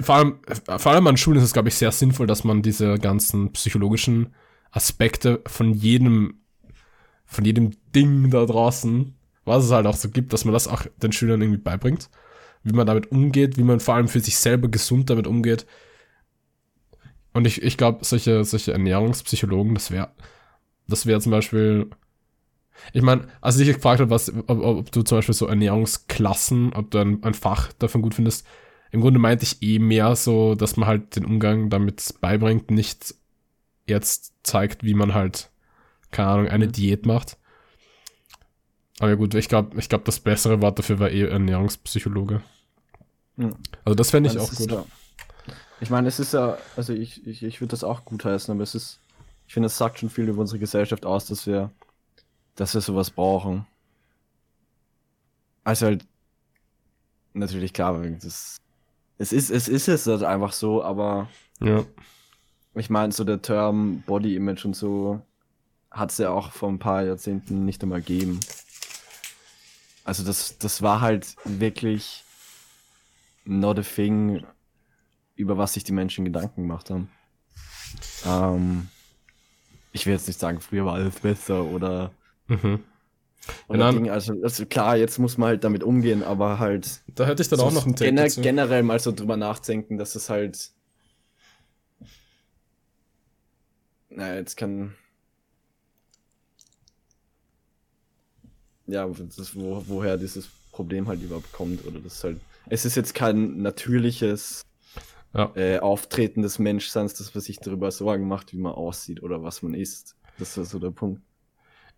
vor allem, vor allem an Schulen ist es, glaube ich, sehr sinnvoll, dass man diese ganzen psychologischen Aspekte von jedem, von jedem Ding da draußen, was es halt auch so gibt, dass man das auch den Schülern irgendwie beibringt, wie man damit umgeht, wie man vor allem für sich selber gesund damit umgeht. Und ich, ich glaube, solche, solche Ernährungspsychologen, das wäre, das wäre zum Beispiel, ich meine, als ich gefragt habe, was, ob, ob du zum Beispiel so Ernährungsklassen, ob du ein, ein Fach davon gut findest, im Grunde meinte ich eh mehr so, dass man halt den Umgang damit beibringt, nicht jetzt zeigt, wie man halt, keine Ahnung, eine Mhm. Diät macht. Aber ja gut, ich glaube, ich glaube, das bessere Wort dafür war eh Ernährungspsychologe. Mhm. Also das fände ich Das auch gut. Ja, ich meine, es ist ja, also ich, ich, ich würde das auch gut heißen, aber es ist, ich finde, es sagt schon viel über unsere Gesellschaft aus, dass wir, dass wir sowas brauchen. Also halt, natürlich klar, das, es ist, es ist es halt einfach so, aber Ja. ich meine, so der Term Body Image und so hat es ja auch vor ein paar Jahrzehnten nicht einmal gegeben. Also das, das war halt wirklich not a thing, über was sich die Menschen Gedanken gemacht haben. Ähm, ich will jetzt nicht sagen, früher war alles besser oder, Mhm. oder Dinge, also, also klar, jetzt muss man halt damit umgehen, aber halt Da hätte ich dann auch noch einen Take gener dazu. generell mal so drüber nachdenken, dass es halt. Naja, jetzt kann. Ja, das wo, woher dieses Problem halt überhaupt kommt. Oder das halt. Es ist jetzt kein natürliches Ja. äh, Auftreten des Menschseins, das man sich darüber Sorgen macht, wie man aussieht oder was man isst. Das ist so der Punkt.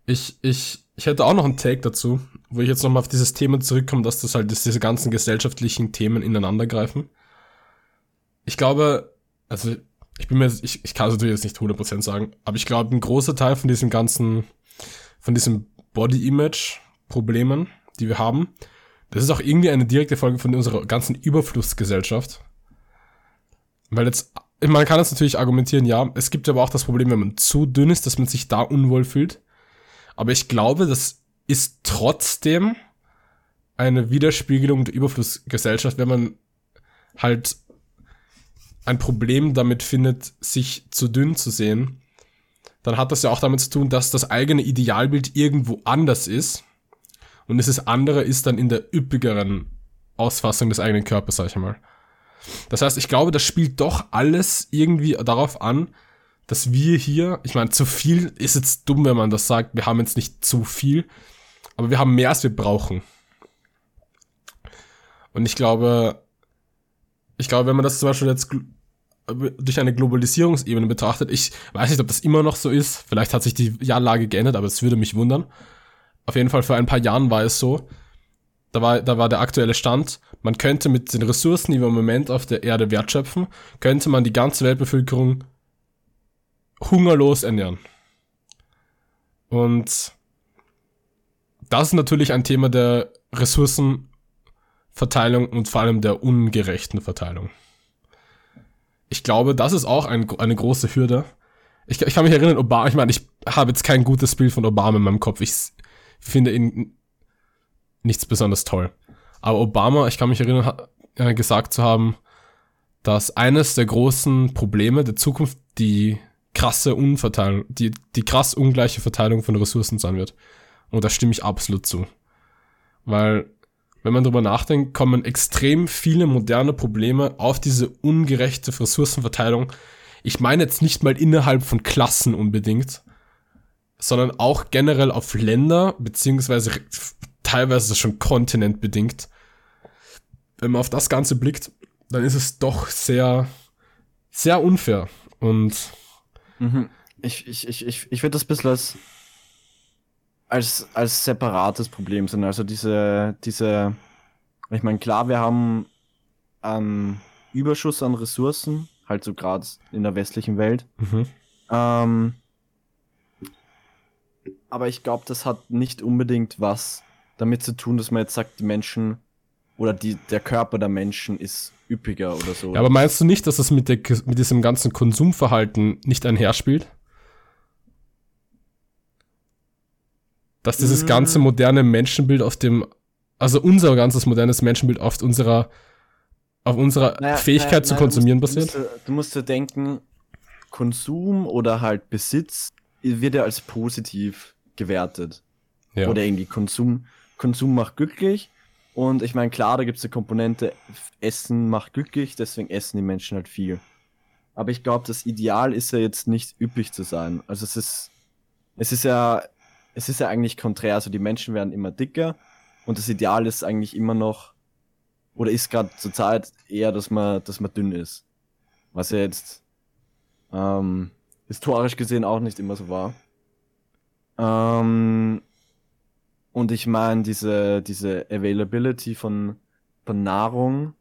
Ich, ich, ich hätte auch noch einen Take dazu, wo ich jetzt nochmal auf dieses Thema zurückkomme, dass das halt dass diese ganzen gesellschaftlichen Themen ineinander greifen. Ich glaube, also ich bin mir, ich, ich kann es natürlich jetzt nicht 100% sagen, aber ich glaube, ein großer Teil von diesem ganzen, von diesem Body-Image-Problemen, die wir haben, das ist auch irgendwie eine direkte Folge von unserer ganzen Überflussgesellschaft. Weil jetzt, man kann jetzt natürlich argumentieren, ja, es gibt aber auch das Problem, wenn man zu dünn ist, dass man sich da unwohl fühlt. Aber ich glaube, das ist trotzdem eine Widerspiegelung der Überflussgesellschaft, wenn man halt ein Problem damit findet, sich zu dünn zu sehen, dann hat das ja auch damit zu tun, dass das eigene Idealbild irgendwo anders ist und dieses andere ist dann in der üppigeren Ausfassung des eigenen Körpers, sag ich mal. Das heißt, ich glaube, das spielt doch alles irgendwie darauf an, dass wir hier, ich meine, zu viel ist jetzt dumm, wenn man das sagt, wir haben jetzt nicht zu viel, aber wir haben mehr, als wir brauchen. Und ich glaube, ich glaube, wenn man das zum Beispiel jetzt durch eine Globalisierungsebene betrachtet, ich weiß nicht, ob das immer noch so ist, vielleicht hat sich die Jahrlage geändert, aber es würde mich wundern. Auf jeden Fall vor ein paar Jahren war es so, da war, da war der aktuelle Stand, man könnte mit den Ressourcen, die wir im Moment auf der Erde wertschöpfen, könnte man die ganze Weltbevölkerung hungerlos ernähren. Und das ist natürlich ein Thema der Ressourcenverteilung und vor allem der ungerechten Verteilung. Ich glaube, das ist auch ein, eine große Hürde. Ich, ich kann mich erinnern, Obama, ich meine, ich habe jetzt kein gutes Bild von Obama in meinem Kopf. Ich finde ihn nichts besonders toll. Aber Obama, ich kann mich erinnern, hat, äh, gesagt zu haben, dass eines der großen Probleme der Zukunft die krasse Unverteilung, die, die krass ungleiche Verteilung von Ressourcen sein wird. Und da stimme ich absolut zu. Weil, wenn man drüber nachdenkt, kommen extrem viele moderne Probleme auf diese ungerechte Ressourcenverteilung. Ich meine jetzt nicht mal innerhalb von Klassen unbedingt, sondern auch generell auf Länder, beziehungsweise teilweise schon kontinentbedingt. Wenn man auf das Ganze blickt, dann ist es doch sehr, sehr unfair. Und Mhm. Ich, ich, ich, ich, ich würde das ein bisschen als, als, als separates Problem sehen. Also diese, diese, ich meine, klar, wir haben einen Überschuss an Ressourcen, halt so gerade in der westlichen Welt. mhm. Ähm, aber ich glaube, das hat nicht unbedingt was damit zu tun, dass man jetzt sagt, die Menschen oder die, der Körper der Menschen ist üppiger oder so. Ja, aber meinst du nicht, dass das mit, der, mit diesem ganzen Konsumverhalten nicht einherspielt? Dass dieses Mm. ganze moderne Menschenbild auf dem, also unser ganzes modernes Menschenbild auf unserer, auf unserer Naja, Fähigkeit naja, zu du konsumieren musst, basiert? Du musst, du musst ja denken, Konsum oder halt Besitz wird ja als positiv gewertet. Ja. Oder irgendwie Konsum, Konsum macht glücklich. Und ich meine, klar, da gibt es eine Komponente, Essen macht glücklich, deswegen essen die Menschen halt viel. Aber ich glaube, das Ideal ist ja jetzt nicht üppig zu sein. Also es ist, es ist ja, es ist ja eigentlich konträr. Also die Menschen werden immer dicker und das Ideal ist eigentlich immer noch, oder ist gerade zur Zeit eher, dass man, dass man dünn ist. Was ja jetzt ähm, historisch gesehen auch nicht immer so war. Ähm, und ich meine, diese, diese Availability von, von Nahrung,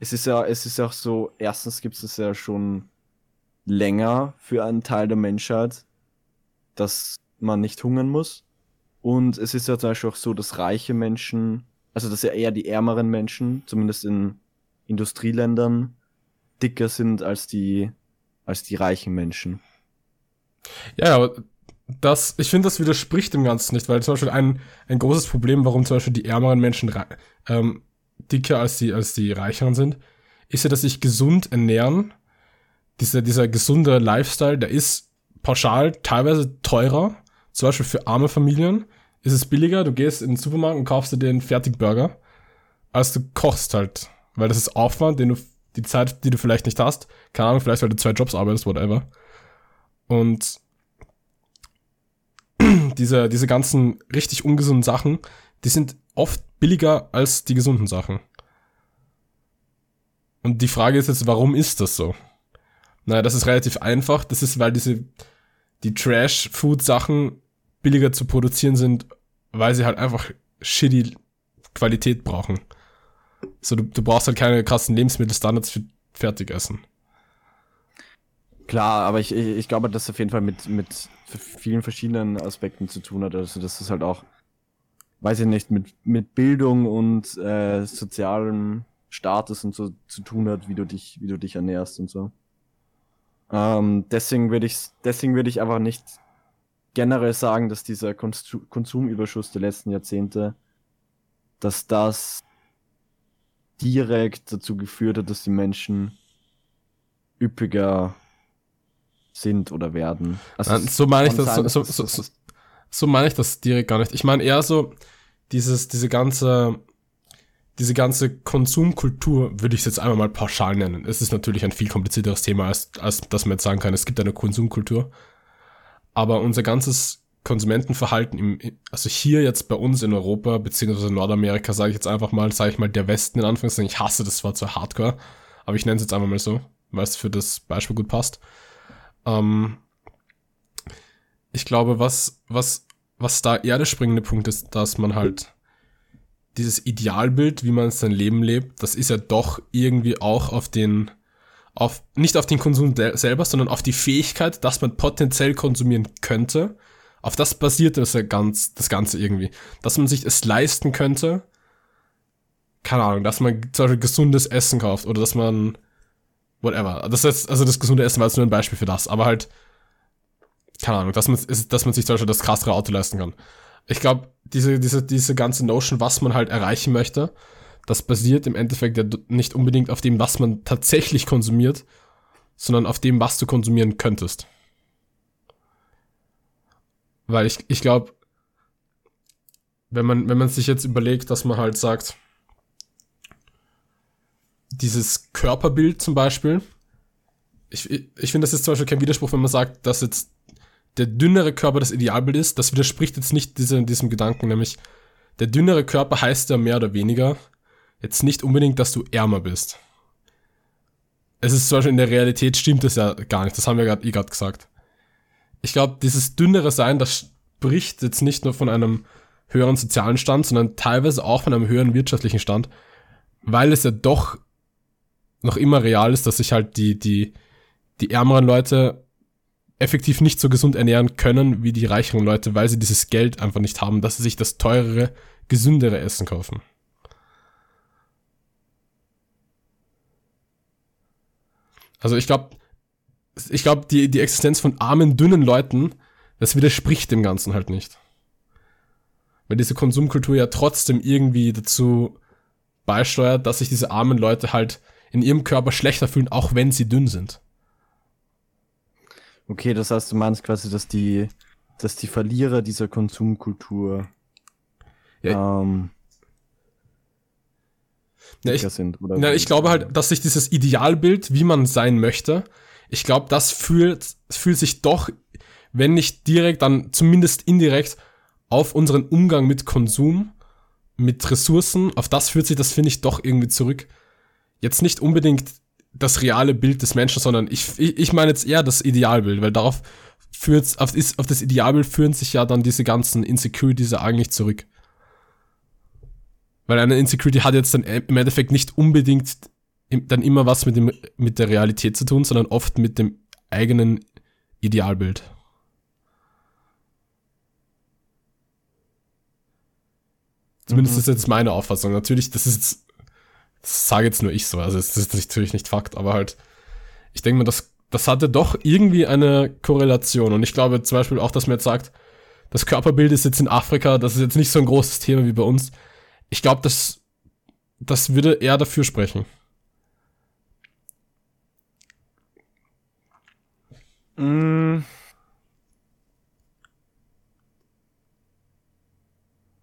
es ist ja, es ist auch so, erstens gibt es ja schon länger für einen Teil der Menschheit, dass man nicht hungern muss. Und es ist ja zum Beispiel auch so, dass reiche Menschen, also dass ja eher die ärmeren Menschen, zumindest in Industrieländern, dicker sind als die, als die reichen Menschen. Ja, aber das, ich finde, das widerspricht dem Ganzen nicht, weil zum Beispiel ein, ein großes Problem, warum zum Beispiel die ärmeren Menschen ähm, dicker als die, als die reicheren sind, ist ja, dass sich gesund ernähren. Dieser, dieser gesunde Lifestyle, der ist pauschal teilweise teurer. Zum Beispiel für arme Familien ist es billiger, du gehst in den Supermarkt und kaufst dir den Fertigburger, als du kochst halt. Weil das ist Aufwand, den du, die Zeit, die du vielleicht nicht hast, keine Ahnung, vielleicht weil du zwei Jobs arbeitest, whatever. Und diese, diese ganzen richtig ungesunden Sachen, die sind oft billiger als die gesunden Sachen. Und die Frage ist jetzt, warum ist das so? Naja, das ist relativ einfach. Das ist, weil diese, die Trash-Food-Sachen billiger zu produzieren sind, weil sie halt einfach shitty Qualität brauchen. So, du, du brauchst halt keine krassen Lebensmittelstandards für Fertigessen. Klar, aber ich, ich, ich glaube, dass es auf jeden Fall mit, mit vielen verschiedenen Aspekten zu tun hat. Also, dass es halt auch, weiß ich nicht, mit, mit Bildung und äh, sozialem Status und so zu tun hat, wie du dich, wie du dich ernährst und so. Ähm, deswegen würde ich, deswegen würde ich aber nicht generell sagen, dass dieser Konsumüberschuss der letzten Jahrzehnte, dass das direkt dazu geführt hat, dass die Menschen üppiger sind oder werden. Also so meine ich das, sein, so, so, so, so meine ich das direkt gar nicht. Ich meine eher so, dieses, diese ganze, diese ganze Konsumkultur, würde ich es jetzt einmal mal pauschal nennen. Es ist natürlich ein viel komplizierteres Thema, als, als dass man jetzt sagen kann, es gibt eine Konsumkultur. Aber unser ganzes Konsumentenverhalten im, also hier jetzt bei uns in Europa, beziehungsweise Nordamerika, sage ich jetzt einfach mal, sage ich mal der Westen in Anführungszeichen, ich hasse das Wort so hardcore, aber ich nenne es jetzt einfach mal so, weil es für das Beispiel gut passt. Ähm, ich glaube, was, was, was da eher der springende Punkt ist, dass man halt dieses Idealbild, wie man sein Leben lebt, das ist ja doch irgendwie auch auf den, auf, nicht auf den Konsum selber, sondern auf die Fähigkeit, dass man potenziell konsumieren könnte. Auf das basiert das ja ganz, das Ganze irgendwie. Dass man sich es leisten könnte, keine Ahnung, dass man zum Beispiel gesundes Essen kauft oder dass man, whatever. Das ist, also das gesunde Essen war jetzt nur ein Beispiel für das, aber halt, keine Ahnung, dass man, dass man sich zum Beispiel das krassere Auto leisten kann. Ich glaube, diese, diese, diese ganze Notion, was man halt erreichen möchte, das basiert im Endeffekt ja nicht unbedingt auf dem, was man tatsächlich konsumiert, sondern auf dem, was du konsumieren könntest. Weil ich, ich glaube, wenn man, wenn man sich jetzt überlegt, dass man halt sagt, dieses Körperbild zum Beispiel, ich, ich finde, das ist zum Beispiel kein Widerspruch, wenn man sagt, dass jetzt der dünnere Körper das Idealbild ist. Das widerspricht jetzt nicht diesem, diesem Gedanken, nämlich der dünnere Körper heißt ja mehr oder weniger jetzt nicht unbedingt, dass du ärmer bist. Es ist zum Beispiel in der Realität stimmt das ja gar nicht. Das haben wir gerade eh gerade gesagt. Ich glaube, dieses dünnere Sein, das spricht jetzt nicht nur von einem höheren sozialen Stand, sondern teilweise auch von einem höheren wirtschaftlichen Stand, weil es ja doch noch immer real ist, dass sich halt die, die, die ärmeren Leute effektiv nicht so gesund ernähren können wie die reicheren Leute, weil sie dieses Geld einfach nicht haben, dass sie sich das teurere, gesündere Essen kaufen. Also ich glaube, ich glaube, die, die Existenz von armen, dünnen Leuten, das widerspricht dem Ganzen halt nicht. Weil diese Konsumkultur ja trotzdem irgendwie dazu beisteuert, dass sich diese armen Leute halt in ihrem Körper schlechter fühlen, auch wenn sie dünn sind. Okay, das heißt, du meinst quasi, dass die, dass die Verlierer dieser Konsumkultur ja, ähm, ja, ich, sind. Oder ja, ich glaube halt, dass sich dieses Idealbild, wie man sein möchte, ich glaube, das fühlt, fühlt sich doch, wenn nicht direkt, dann zumindest indirekt auf unseren Umgang mit Konsum, mit Ressourcen, auf das fühlt sich das, finde ich, doch irgendwie zurück jetzt nicht unbedingt das reale Bild des Menschen, sondern ich, ich, ich meine jetzt eher das Idealbild, weil darauf führt, auf, auf das Idealbild führen sich ja dann diese ganzen Insecurities ja eigentlich zurück. Weil eine Insecurity hat jetzt dann im Endeffekt nicht unbedingt dann immer was mit, dem, mit der Realität zu tun, sondern oft mit dem eigenen Idealbild. Zumindest mhm. ist jetzt meine Auffassung. Natürlich, das ist jetzt das sage jetzt nur ich so, also das ist natürlich nicht Fakt, aber halt, ich denke mir, das, das hatte doch irgendwie eine Korrelation. Und ich glaube zum Beispiel auch, dass man jetzt sagt, das Körperbild ist jetzt in Afrika, das ist jetzt nicht so ein großes Thema wie bei uns. Ich glaube, das, das würde eher dafür sprechen. Mm.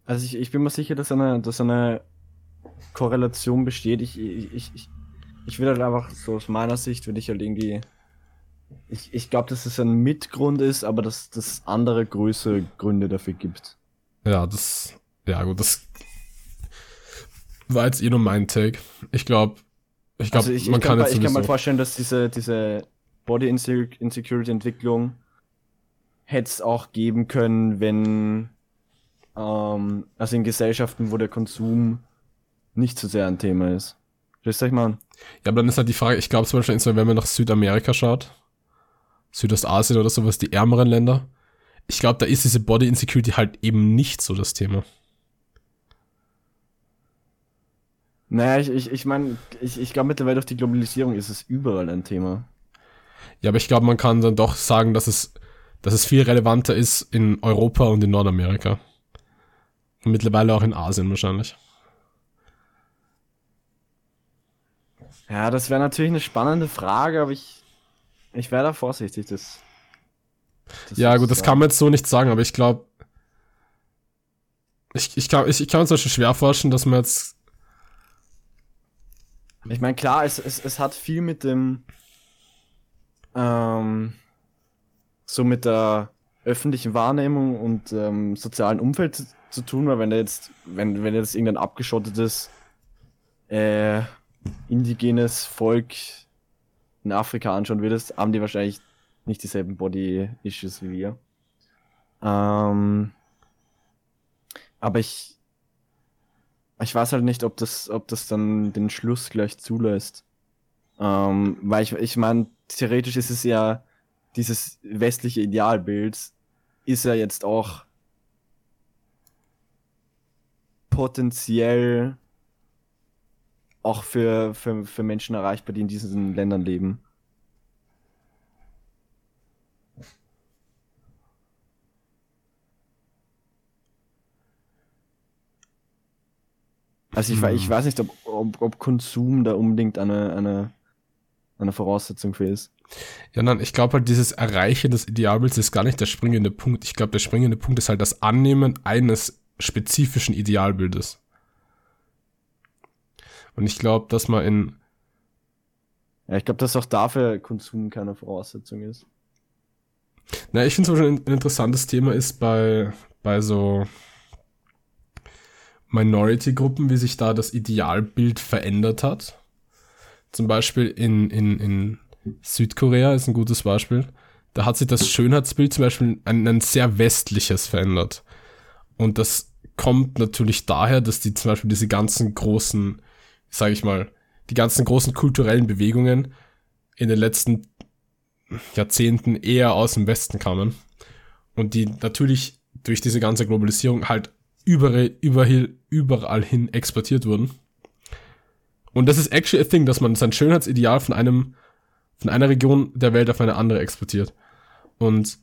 Also ich, ich bin mir sicher, dass eine, dass eine Korrelation besteht. Ich, ich, ich, ich will halt einfach so aus meiner Sicht, würde ich halt irgendwie. Ich, ich glaube, dass es ein Mitgrund ist, aber dass es andere größere Gründe dafür gibt. Ja, das. Ja, gut, das war jetzt eh nur mein Take. Ich glaube, ich glaube, also man kann, kann jetzt Ich kann mir vorstellen, dass diese, diese Body Insecurity Entwicklung hätte es auch geben können, wenn ähm, also in Gesellschaften, wo der Konsum nicht so sehr ein Thema ist. Wisst euch mal Ja, aber dann ist halt die Frage, ich glaube zum Beispiel, wenn man nach Südamerika schaut, Südostasien oder sowas, die ärmeren Länder, ich glaube, da ist diese Body Insecurity halt eben nicht so das Thema. Naja, ich, ich, ich meine, ich, ich glaube mittlerweile durch die Globalisierung ist es überall ein Thema. Ja, aber ich glaube, man kann dann doch sagen, dass es, dass es viel relevanter ist in Europa und in Nordamerika. Und mittlerweile auch in Asien wahrscheinlich. Ja, das wäre natürlich eine spannende Frage, aber ich, ich wäre da vorsichtig. Das, das, ja, gut, das, kann man jetzt so nicht sagen, aber ich glaube, ich, ich, kann, ich, ich kann mir zum Beispiel schwer vorstellen, dass man jetzt. Ich meine, klar, es, es, es hat viel mit dem, ähm, so mit der öffentlichen Wahrnehmung und ähm, sozialen Umfeld zu, zu tun, weil wenn da jetzt, wenn, wenn jetzt irgendein abgeschottetes äh, indigenes Volk in Afrika anschauen würdest, haben die wahrscheinlich nicht dieselben Body-Issues wie wir. Ähm, aber ich, ich weiß halt nicht, ob das, ob das dann den Schluss gleich zulässt. Ähm, weil ich, ich meine, theoretisch ist es ja, dieses westliche Idealbild ist ja jetzt auch potenziell auch für, für, für Menschen erreichbar, die in diesen Ländern leben. Also ich, ich Hm. weiß nicht, ob, ob, ob Konsum da unbedingt eine, eine, eine Voraussetzung für ist. Ja, nein, ich glaube halt, dieses Erreichen des Idealbilds ist gar nicht der springende Punkt. Ich glaube, der springende Punkt ist halt das Annehmen eines spezifischen Idealbildes. Und ich glaube, dass man in, Ja, ich glaube, dass auch dafür Konsum keine Voraussetzung ist. na, ich finde zum Beispiel ein, ein interessantes Thema ist bei, bei so Minority-Gruppen, wie sich da das Idealbild verändert hat. Zum Beispiel in, in, in Südkorea ist ein gutes Beispiel. Da hat sich das Schönheitsbild zum Beispiel ein, ein sehr westliches verändert. Und das kommt natürlich daher, dass die zum Beispiel diese ganzen großen, sage ich mal, die ganzen großen kulturellen Bewegungen in den letzten Jahrzehnten eher aus dem Westen kamen. Und die natürlich durch diese ganze Globalisierung halt überall, überall, überall hin exportiert wurden. Und das ist actually a thing, dass man sein Schönheitsideal von einem, von einer Region der Welt auf eine andere exportiert. Und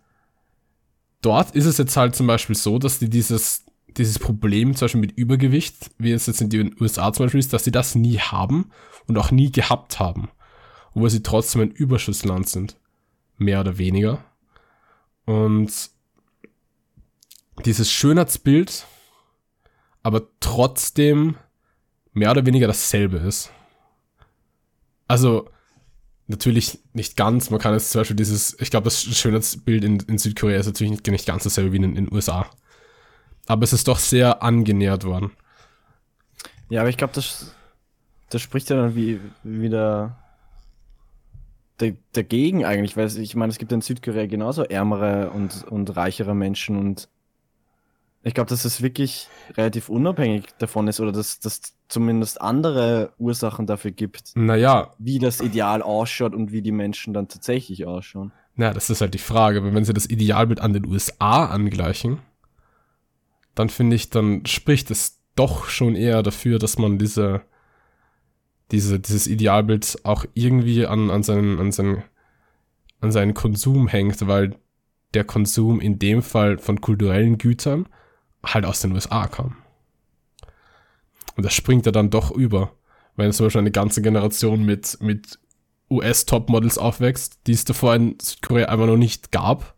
dort ist es jetzt halt zum Beispiel so, dass die dieses, dieses Problem zum Beispiel mit Übergewicht, wie es jetzt in den USA zum Beispiel ist, dass sie das nie haben und auch nie gehabt haben. Obwohl sie trotzdem ein Überschussland sind. Mehr oder weniger. Und dieses Schönheitsbild, aber trotzdem mehr oder weniger dasselbe ist. Also, natürlich nicht ganz. Man kann jetzt zum Beispiel dieses, ich glaube, das Schönheitsbild in, in Südkorea ist natürlich nicht, nicht ganz dasselbe wie in in den USA. Aber es ist doch sehr angenähert worden. Ja, aber ich glaube, das, das spricht ja dann wie, wieder da- dagegen eigentlich, weil ich meine, es gibt in Südkorea genauso ärmere und, und reichere Menschen und ich glaube, dass es wirklich relativ unabhängig davon ist oder dass dass zumindest andere Ursachen dafür gibt, Naja, wie das Ideal ausschaut und wie die Menschen dann tatsächlich ausschauen. na, das ist halt die Frage. Aber wenn sie das Idealbild an den USA angleichen, dann finde ich, dann spricht es doch schon eher dafür, dass man diese, diese, dieses Idealbild auch irgendwie an, an seinen, an seinen, an seinen Konsum hängt, weil der Konsum in dem Fall von kulturellen Gütern halt aus den USA kam. Und das springt ja dann doch über. Wenn zum Beispiel eine ganze Generation mit, mit US-Topmodels aufwächst, die es davor in Südkorea einfach noch nicht gab.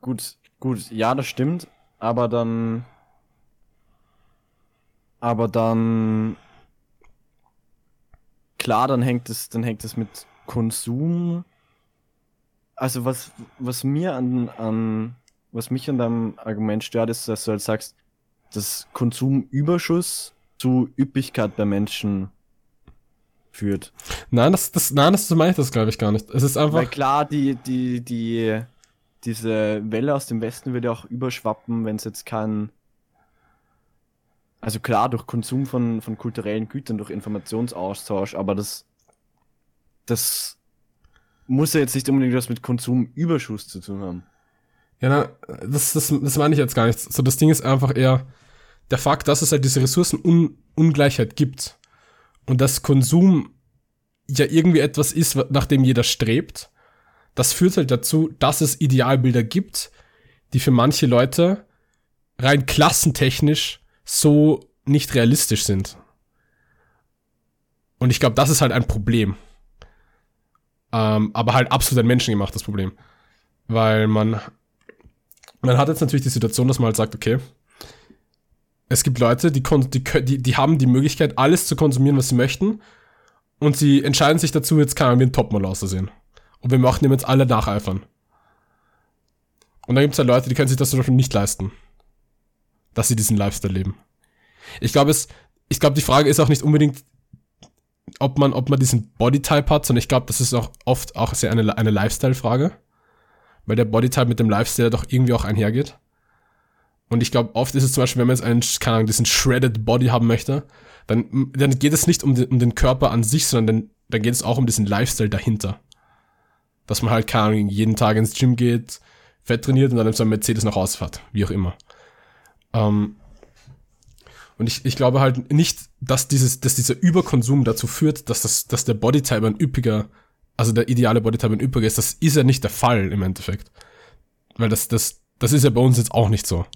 Gut, gut, ja, das stimmt, aber dann. Aber dann. Klar, dann hängt es, dann hängt es mit Konsum. Also was, was mir an, an, was mich an deinem Argument stört, ist, dass du halt sagst, dass Konsumüberschuss zu Üppigkeit bei Menschen führt. Nein, das, das, nein, das meine ich das, glaube ich, gar nicht. Es ist Weil einfach, klar, die, die, die, diese Welle aus dem Westen würde auch überschwappen, wenn es jetzt kein. Also klar, durch Konsum von, von kulturellen Gütern, durch Informationsaustausch, aber das, das muss ja jetzt nicht unbedingt was mit Konsumüberschuss zu tun haben. ja, na, das, das, das meine ich jetzt gar nicht. So, das Ding ist einfach eher der Fakt, dass es halt diese Ressourcenungleichheit gibt und dass Konsum ja irgendwie etwas ist, nach dem jeder strebt. Das führt halt dazu, dass es Idealbilder gibt, die für manche Leute rein klassentechnisch so nicht realistisch sind. Und ich glaube, das ist halt ein Problem. Ähm, aber halt absolut ein menschengemachtes Problem. Weil man, man hat jetzt natürlich die Situation, dass man halt sagt, okay, es gibt Leute, die, die, die, haben die Möglichkeit, alles zu konsumieren, was sie möchten. Und sie entscheiden sich dazu, jetzt kann wie ein Topmodel auszusehen. Und wir möchten ihm jetzt alle nacheifern. Und dann gibt es halt Leute, die können sich das zum Beispiel nicht leisten. Dass sie diesen Lifestyle leben. Ich glaube, es, ich glaube, die Frage ist auch nicht unbedingt, ob man, ob man diesen Bodytype hat, sondern ich glaube, das ist auch oft auch sehr eine, eine Lifestyle-Frage. Weil der Bodytype mit dem Lifestyle doch irgendwie auch einhergeht. Und ich glaube, oft ist es zum Beispiel, wenn man jetzt einen, keine Ahnung, diesen shredded Body haben möchte, dann, dann geht es nicht um den, um den Körper an sich, sondern dann, dann geht es auch um diesen Lifestyle dahinter. Dass man halt, keine jeden Tag ins Gym geht, fett trainiert und dann in seinem Mercedes nach Hause fährt. Wie auch immer. Ähm, und ich, ich glaube halt nicht, dass dieses, dass dieser Überkonsum dazu führt, dass das, dass der Bodytype ein üppiger, also der ideale Bodytype ein üppiger ist. Das ist ja nicht der Fall im Endeffekt. Weil das, das, das ist ja bei uns jetzt auch nicht so.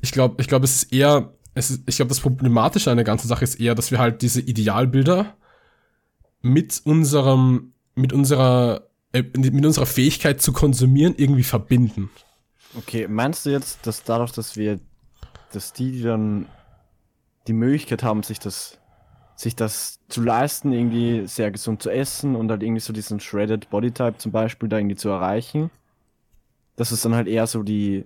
Ich glaube, ich glaube, es ist eher, es ist, ich glaube, das Problematische an der ganzen Sache ist eher, dass wir halt diese Idealbilder mit unserem, mit unserer, äh, mit unserer Fähigkeit zu konsumieren irgendwie verbinden. Okay, meinst du jetzt, dass dadurch, dass wir, dass die, die dann die Möglichkeit haben, sich das, sich das zu leisten, irgendwie sehr gesund zu essen und halt irgendwie so diesen shredded Bodytype zum Beispiel da irgendwie zu erreichen, dass es dann halt eher so die,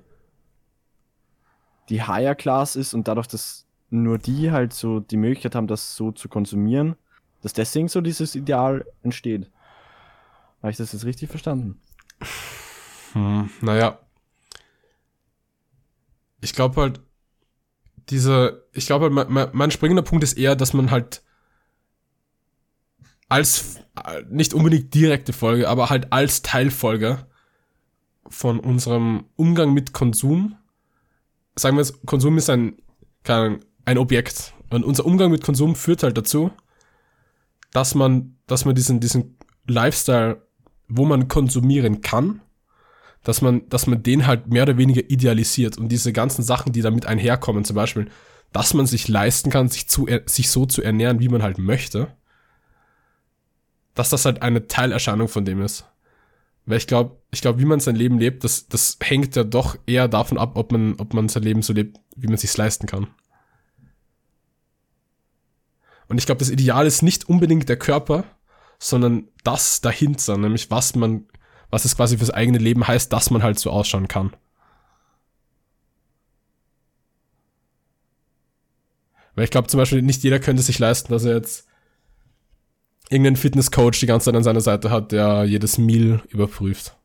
die Higher Class ist und dadurch, dass nur die halt so die Möglichkeit haben, das so zu konsumieren, dass deswegen so dieses Ideal entsteht. Habe ich das jetzt richtig verstanden? Hm, naja. Ich glaube halt, diese, ich glaube halt, mein, mein, mein springender Punkt ist eher, dass man halt als, nicht unbedingt direkte Folge, aber halt als Teilfolge von unserem Umgang mit Konsum, sagen wir jetzt, Konsum ist ein, Ahnung, ein Objekt. Und unser Umgang mit Konsum führt halt dazu, dass man, dass man diesen, diesen Lifestyle, wo man konsumieren kann, dass man, dass man den halt mehr oder weniger idealisiert und diese ganzen Sachen, die damit einherkommen, zum Beispiel, dass man sich leisten kann, sich, zu, sich so zu ernähren, wie man halt möchte, dass das halt eine Teilerscheinung von dem ist. Weil ich glaube, ich glaube, wie man sein Leben lebt, das, das hängt ja doch eher davon ab, ob man, ob man sein Leben so lebt, wie man sich's leisten kann. Und ich glaube, das Ideal ist nicht unbedingt der Körper, sondern das dahinter, nämlich was man, was es quasi fürs eigene Leben heißt, dass man halt so ausschauen kann. Weil ich glaube zum Beispiel, nicht jeder könnte sich leisten, dass er jetzt irgendeinen Fitnesscoach die ganze Zeit an seiner Seite hat, der jedes Meal überprüft.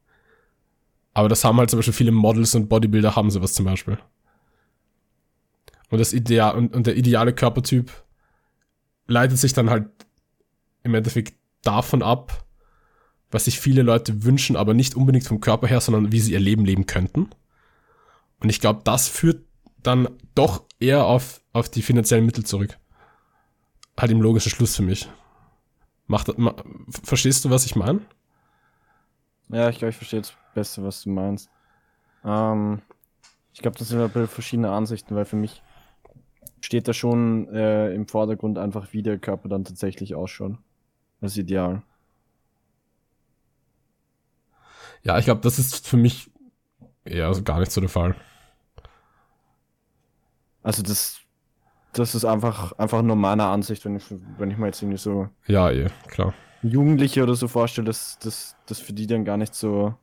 Aber das haben halt zum Beispiel viele Models und Bodybuilder haben sowas zum Beispiel. Und das Ideal, und, und der ideale Körpertyp leitet sich dann halt im Endeffekt davon ab, was sich viele Leute wünschen, aber nicht unbedingt vom Körper her, sondern wie sie ihr Leben leben könnten. Und ich glaube, das führt dann doch eher auf, auf die finanziellen Mittel zurück. Halt im logischen Schluss für mich. Macht, ma, verstehst du, was ich meine? Ja, ich glaube, ich verstehe das Beste, was du meinst. Ähm, ich glaube, das sind ein bisschen verschiedene Ansichten, weil für mich steht da schon äh, im Vordergrund einfach, wie der Körper dann tatsächlich ausschaut. Das ist ideal. Ja, ich glaube, das ist für mich eher also gar nicht so der Fall. Also das, das ist einfach, einfach nur meine Ansicht, wenn ich, wenn ich mir jetzt irgendwie so Ja, eh, klar. Jugendliche oder so vorstelle, dass das dass für die dann gar nicht so,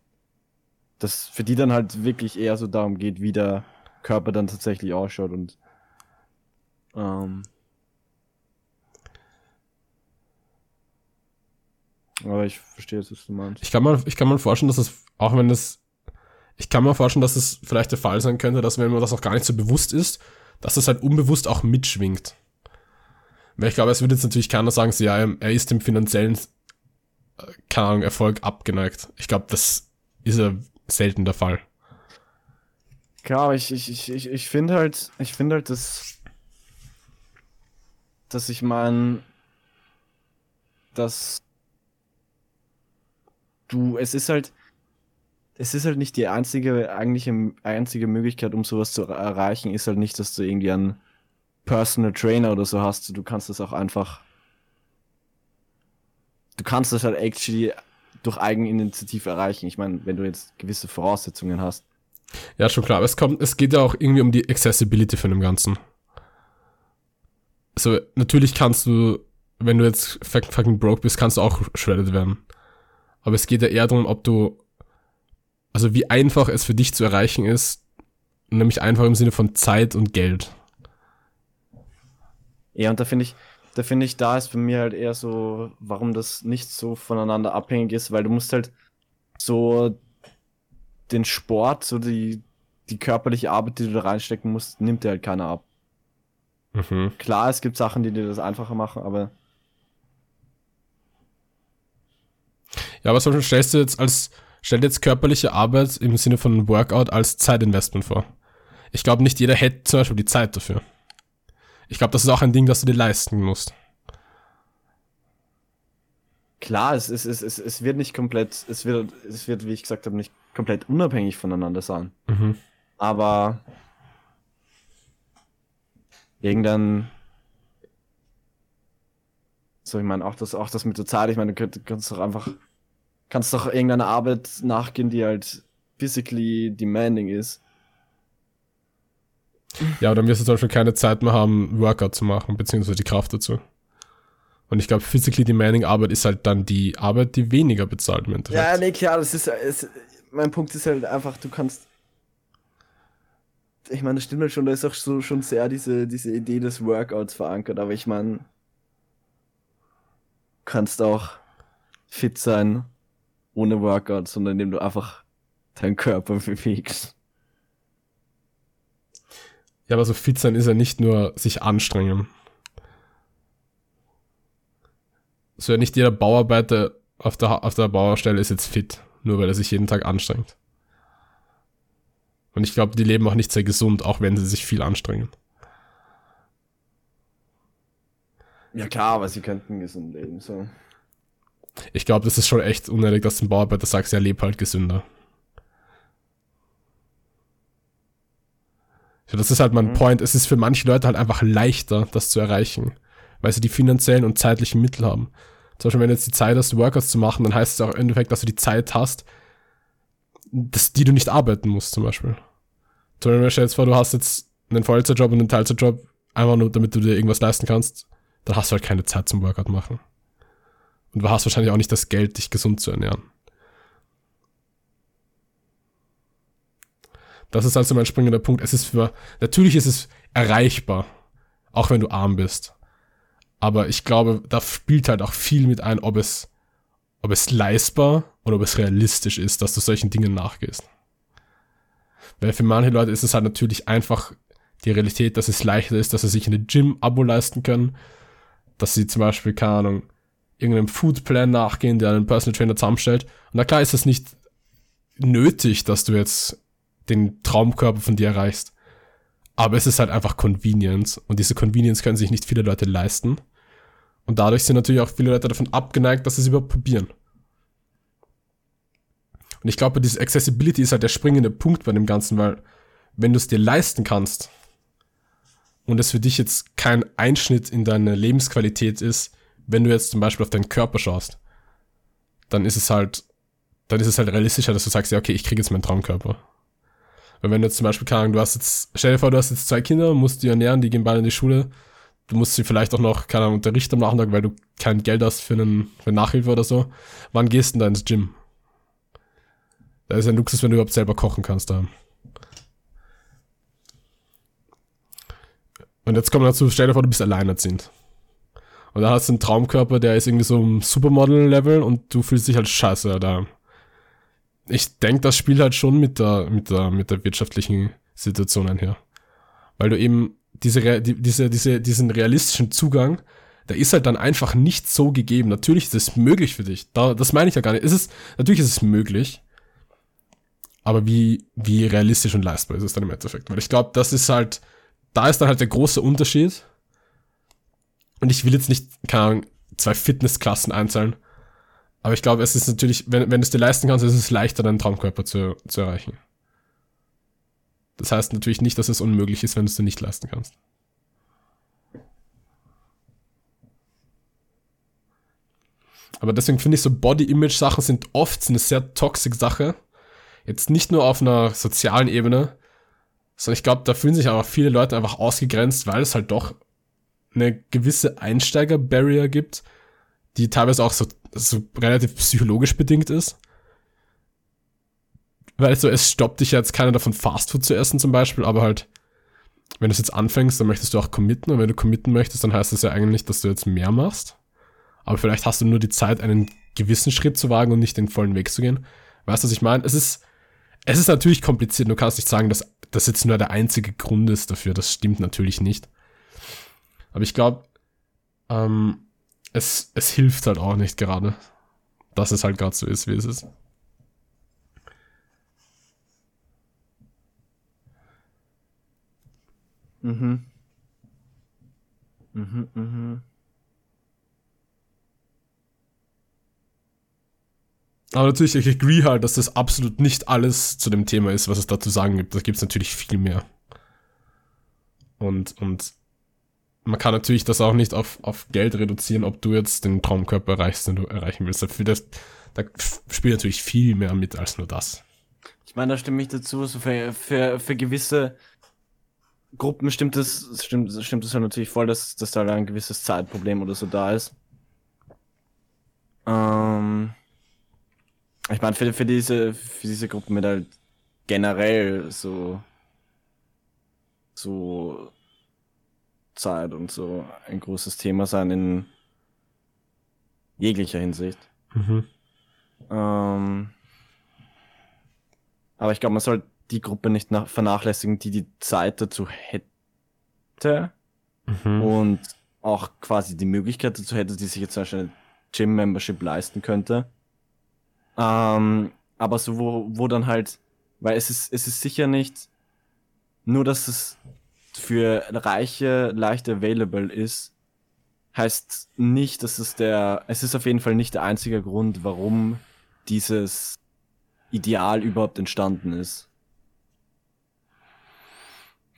dass für die dann halt wirklich eher so darum geht, wie der Körper dann tatsächlich ausschaut und ähm, aber ich verstehe jetzt, was du meinst. Ich kann mal, ich kann mal vorstellen, dass es, auch wenn es, ich kann mir vorstellen, dass es vielleicht der Fall sein könnte, dass wenn man das auch gar nicht so bewusst ist, dass das halt unbewusst auch mitschwingt. Weil ich glaube, es würde jetzt natürlich keiner sagen, so, ja, er ist dem finanziellen, äh, keine Ahnung, Erfolg abgeneigt. Ich glaube, das ist ja selten der Fall. Klar, aber ich, ich, ich, ich, ich finde halt, ich finde halt, dass, dass ich mein, dass du, es ist halt, es ist halt nicht die einzige, eigentliche, einzige Möglichkeit, um sowas zu erreichen, ist halt nicht, dass du irgendwie einen Personal Trainer oder so hast. Du kannst das auch einfach, du kannst das halt actually durch Eigeninitiative erreichen. Ich meine, wenn du jetzt gewisse Voraussetzungen hast. Ja, schon klar. Aber es kommt, es geht ja auch irgendwie um die Accessibility von dem Ganzen. So, natürlich kannst du, wenn du jetzt fucking broke bist, kannst du auch shredded werden. Aber es geht ja eher darum, ob du, also wie einfach es für dich zu erreichen ist, nämlich einfach im Sinne von Zeit und Geld. Ja, und da finde ich, da finde ich, da ist bei mir halt eher so, warum das nicht so voneinander abhängig ist, weil du musst halt so den Sport, so die, die körperliche Arbeit, die du da reinstecken musst, nimmt dir halt keiner ab. Mhm. Klar, es gibt Sachen, die dir das einfacher machen, aber Ja, aber zum Beispiel stellst du jetzt als, stell dir jetzt körperliche Arbeit im Sinne von Workout als Zeitinvestment vor. Ich glaube, nicht jeder hätte zum Beispiel die Zeit dafür. Ich glaube, das ist auch ein Ding, das du dir leisten musst. klar, es, es, es, es, es wird nicht komplett, es wird, es wird, wie ich gesagt habe, nicht komplett unabhängig voneinander sein. Mhm. Aber irgendwann. So, ich meine, auch das, auch das mit der Zeit, ich meine, du könnt- du kannst doch einfach, kannst doch irgendeiner Arbeit nachgehen, die halt physically demanding ist. Ja, dann wirst du zum Beispiel keine Zeit mehr haben, Workout zu machen, beziehungsweise die Kraft dazu. Und ich glaube, physically demanding Arbeit ist halt dann die Arbeit, die weniger bezahlt Endeffekt. Ja, nee, klar, das ist, es, mein Punkt ist halt einfach, du kannst, ich meine, das stimmt halt schon, da ist auch so schon sehr diese, diese Idee des Workouts verankert, aber ich meine, du kannst auch fit sein ohne Workout, sondern indem du einfach deinen Körper bewegst. Ja, aber so fit sein ist ja nicht nur sich anstrengen. So ja nicht jeder Bauarbeiter auf der, auf der Baustelle ist jetzt fit, nur weil er sich jeden Tag anstrengt. Und ich glaube, die leben auch nicht sehr gesund, auch wenn sie sich viel anstrengen. Ja klar, aber sie könnten gesund leben, so. Ich glaube, das ist schon echt unnötig, dass du dem Bauarbeiter sagst, ja, leb halt gesünder. Ja, das ist halt mein Mhm. Point. Es ist für manche Leute halt einfach leichter, das zu erreichen, weil sie die finanziellen und zeitlichen Mittel haben. Zum Beispiel, wenn du jetzt die Zeit hast, Workouts zu machen, dann heißt es auch im Endeffekt, dass du die Zeit hast, dass die du nicht arbeiten musst, zum Beispiel. Zum Beispiel, stell dir jetzt vor, du hast jetzt einen Vollzeitjob und einen Teilzeitjob, einfach nur, damit du dir irgendwas leisten kannst, dann hast du halt keine Zeit zum Workout machen. Und du hast wahrscheinlich auch nicht das Geld, dich gesund zu ernähren. Das ist also mein springender Punkt. Es ist für, natürlich ist es erreichbar, auch wenn du arm bist. Aber ich glaube, da spielt halt auch viel mit ein, ob es, ob es leistbar oder ob es realistisch ist, dass du solchen Dingen nachgehst. Weil für manche Leute ist es halt natürlich einfach die Realität, dass es leichter ist, dass sie sich eine Gym-Abo leisten können, dass sie zum Beispiel, keine Ahnung, irgendeinem Foodplan nachgehen, der einen Personal Trainer zusammenstellt. Und na klar ist es nicht nötig, dass du jetzt den Traumkörper von dir erreichst. Aber es ist halt einfach Convenience. Und diese Convenience können sich nicht viele Leute leisten. Und dadurch sind natürlich auch viele Leute davon abgeneigt, dass sie es überhaupt probieren. Und ich glaube, diese Accessibility ist halt der springende Punkt bei dem Ganzen, weil wenn du es dir leisten kannst und es für dich jetzt kein Einschnitt in deine Lebensqualität ist, wenn du jetzt zum Beispiel auf deinen Körper schaust, dann ist es halt, dann ist es halt realistischer, dass du sagst, ja, okay, ich kriege jetzt meinen Traumkörper. Weil wenn du jetzt zum Beispiel, keine Ahnung, du hast jetzt, stell dir vor, du hast jetzt zwei Kinder, musst die ernähren, die gehen beide in die Schule, du musst sie vielleicht auch noch, keine Ahnung, unterrichten am Nachmittag, weil du kein Geld hast für einen, für Nachhilfe oder so. Wann gehst du denn da ins Gym? Da ist ein Luxus, wenn du überhaupt selber kochen kannst da. Und jetzt kommen wir dazu, stell dir vor, du bist alleinerziehend. Und dann hast du einen Traumkörper, der ist irgendwie so im Supermodel-Level und du fühlst dich halt scheiße da. Ich denke, das spielt halt schon mit der, mit der, mit der wirtschaftlichen Situation einher. Weil du eben diese, diese, diese, diesen realistischen Zugang, der ist halt dann einfach nicht so gegeben. Natürlich ist es möglich für dich. Da, das meine ich ja gar nicht. Es ist, natürlich ist es möglich. Aber wie, wie realistisch und leistbar ist es dann im Endeffekt? Weil ich glaube, das ist halt, da ist dann halt der große Unterschied. Und ich will jetzt nicht, keine Ahnung, zwei Fitnessklassen einzahlen. Aber ich glaube, es ist natürlich, wenn, wenn du es dir leisten kannst, ist es leichter, deinen Traumkörper zu, zu erreichen. Das heißt natürlich nicht, dass es unmöglich ist, wenn du es dir nicht leisten kannst. Aber deswegen finde ich so Body-Image-Sachen sind oft eine sehr toxic Sache. jetzt nicht nur auf einer sozialen Ebene, sondern ich glaube, da fühlen sich auch viele Leute einfach ausgegrenzt, weil es halt doch eine gewisse Einsteiger-Barrier gibt, die teilweise auch so, so relativ psychologisch bedingt ist. Weil so, es stoppt dich ja jetzt keiner davon, Fastfood zu essen zum Beispiel, aber halt, wenn du es jetzt anfängst, dann möchtest du auch committen und wenn du committen möchtest, dann heißt das ja eigentlich, dass du jetzt mehr machst. Aber vielleicht hast du nur die Zeit, einen gewissen Schritt zu wagen und nicht den vollen Weg zu gehen. Weißt du, was ich meine? Es ist, es ist natürlich kompliziert. Du kannst nicht sagen, dass das jetzt nur der einzige Grund ist dafür. Das stimmt natürlich nicht. Aber ich glaube, ähm, es, es hilft halt auch nicht gerade, dass es halt gerade so ist, wie es ist. Mhm. Mhm, mhm. Aber natürlich, ich agree halt, dass das absolut nicht alles zu dem Thema ist, was es da zu sagen gibt. Da gibt es natürlich viel mehr. Und, und man kann natürlich das auch nicht auf, auf Geld reduzieren, ob du jetzt den Traumkörper erreichst, den du erreichen willst. Das, da spielt natürlich viel mehr mit als nur das. Ich meine, da stimme ich dazu. So für, für, für gewisse Gruppen stimmt es stimmt, stimmt es natürlich voll, dass, dass da ein gewisses Zeitproblem oder so da ist. Ähm, ich meine, für, für, diese, für diese Gruppen mit halt generell so, so Zeit und so ein großes Thema sein in jeglicher Hinsicht. Mhm. Ähm, aber ich glaube, man soll die Gruppe nicht nach vernachlässigen, die die Zeit dazu hätte Mhm. und auch quasi die Möglichkeit dazu hätte, die sich jetzt zum Beispiel eine Gym-Membership leisten könnte. Ähm, aber so, wo, wo dann halt, weil es ist, es ist sicher nicht nur, dass es für Reiche leicht available ist, heißt nicht, dass es der, es ist auf jeden Fall nicht der einzige Grund, warum dieses Ideal überhaupt entstanden ist.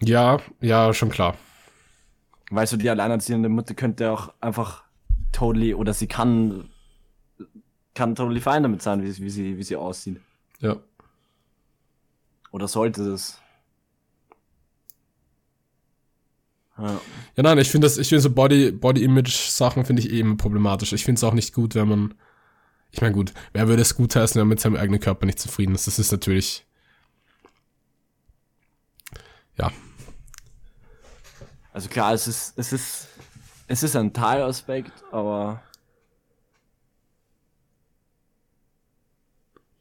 Ja, ja, schon klar. Weil so die alleinerziehende Mutter könnte auch einfach totally, oder sie kann, kann totally fine damit sein, wie, wie sie, wie sie aussieht. Ja. Oder sollte es. Ja. Ja, nein, ich finde das, ich finde so Body, Body-Image-Sachen finde ich eben problematisch. Ich finde es auch nicht gut, wenn man, ich meine gut, wer würde es gut heißen, wenn man mit seinem eigenen Körper nicht zufrieden ist? Das ist natürlich, ja, Also klar, es ist, es ist, es ist ein Teilaspekt, aber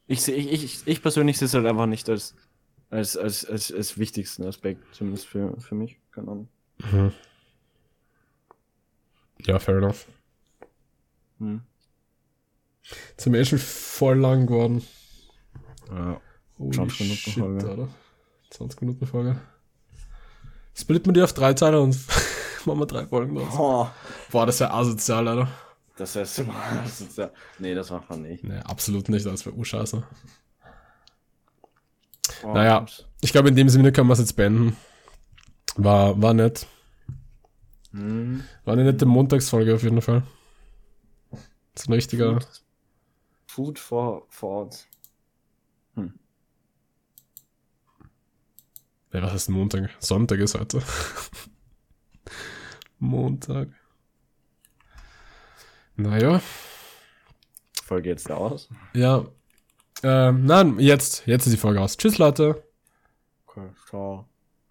ich sehe, ich, ich, ich persönlich sehe es halt einfach nicht als, als, als, als, als wichtigsten Aspekt, zumindest für, für mich, keine Ahnung. Ja, fair enough. Hm. Wir eh schon voll lang geworden. Ja. Holy 20 Minuten shit, Folge. Alter. 20 Minuten Folge. Split man die auf drei Teile und machen wir drei Folgen draus. Oh, Boah, das wäre asozial, Alter. das das ist ja, nee, das macht man nicht. Nee, absolut nicht, das wäre urscheiße. Oh, Naja. Ich glaube, in dem Sinne können wir es jetzt beenden. War, war nett. Hm. War eine nette Montagsfolge auf jeden Fall. So ein richtiger. Food, Food for thought. Nee, was ist Montag? Sonntag ist heute. Montag. Naja. Folge jetzt aus. Ja. Ähm, nein, jetzt. Jetzt ist die Folge aus. Tschüss, Leute. Okay, ciao.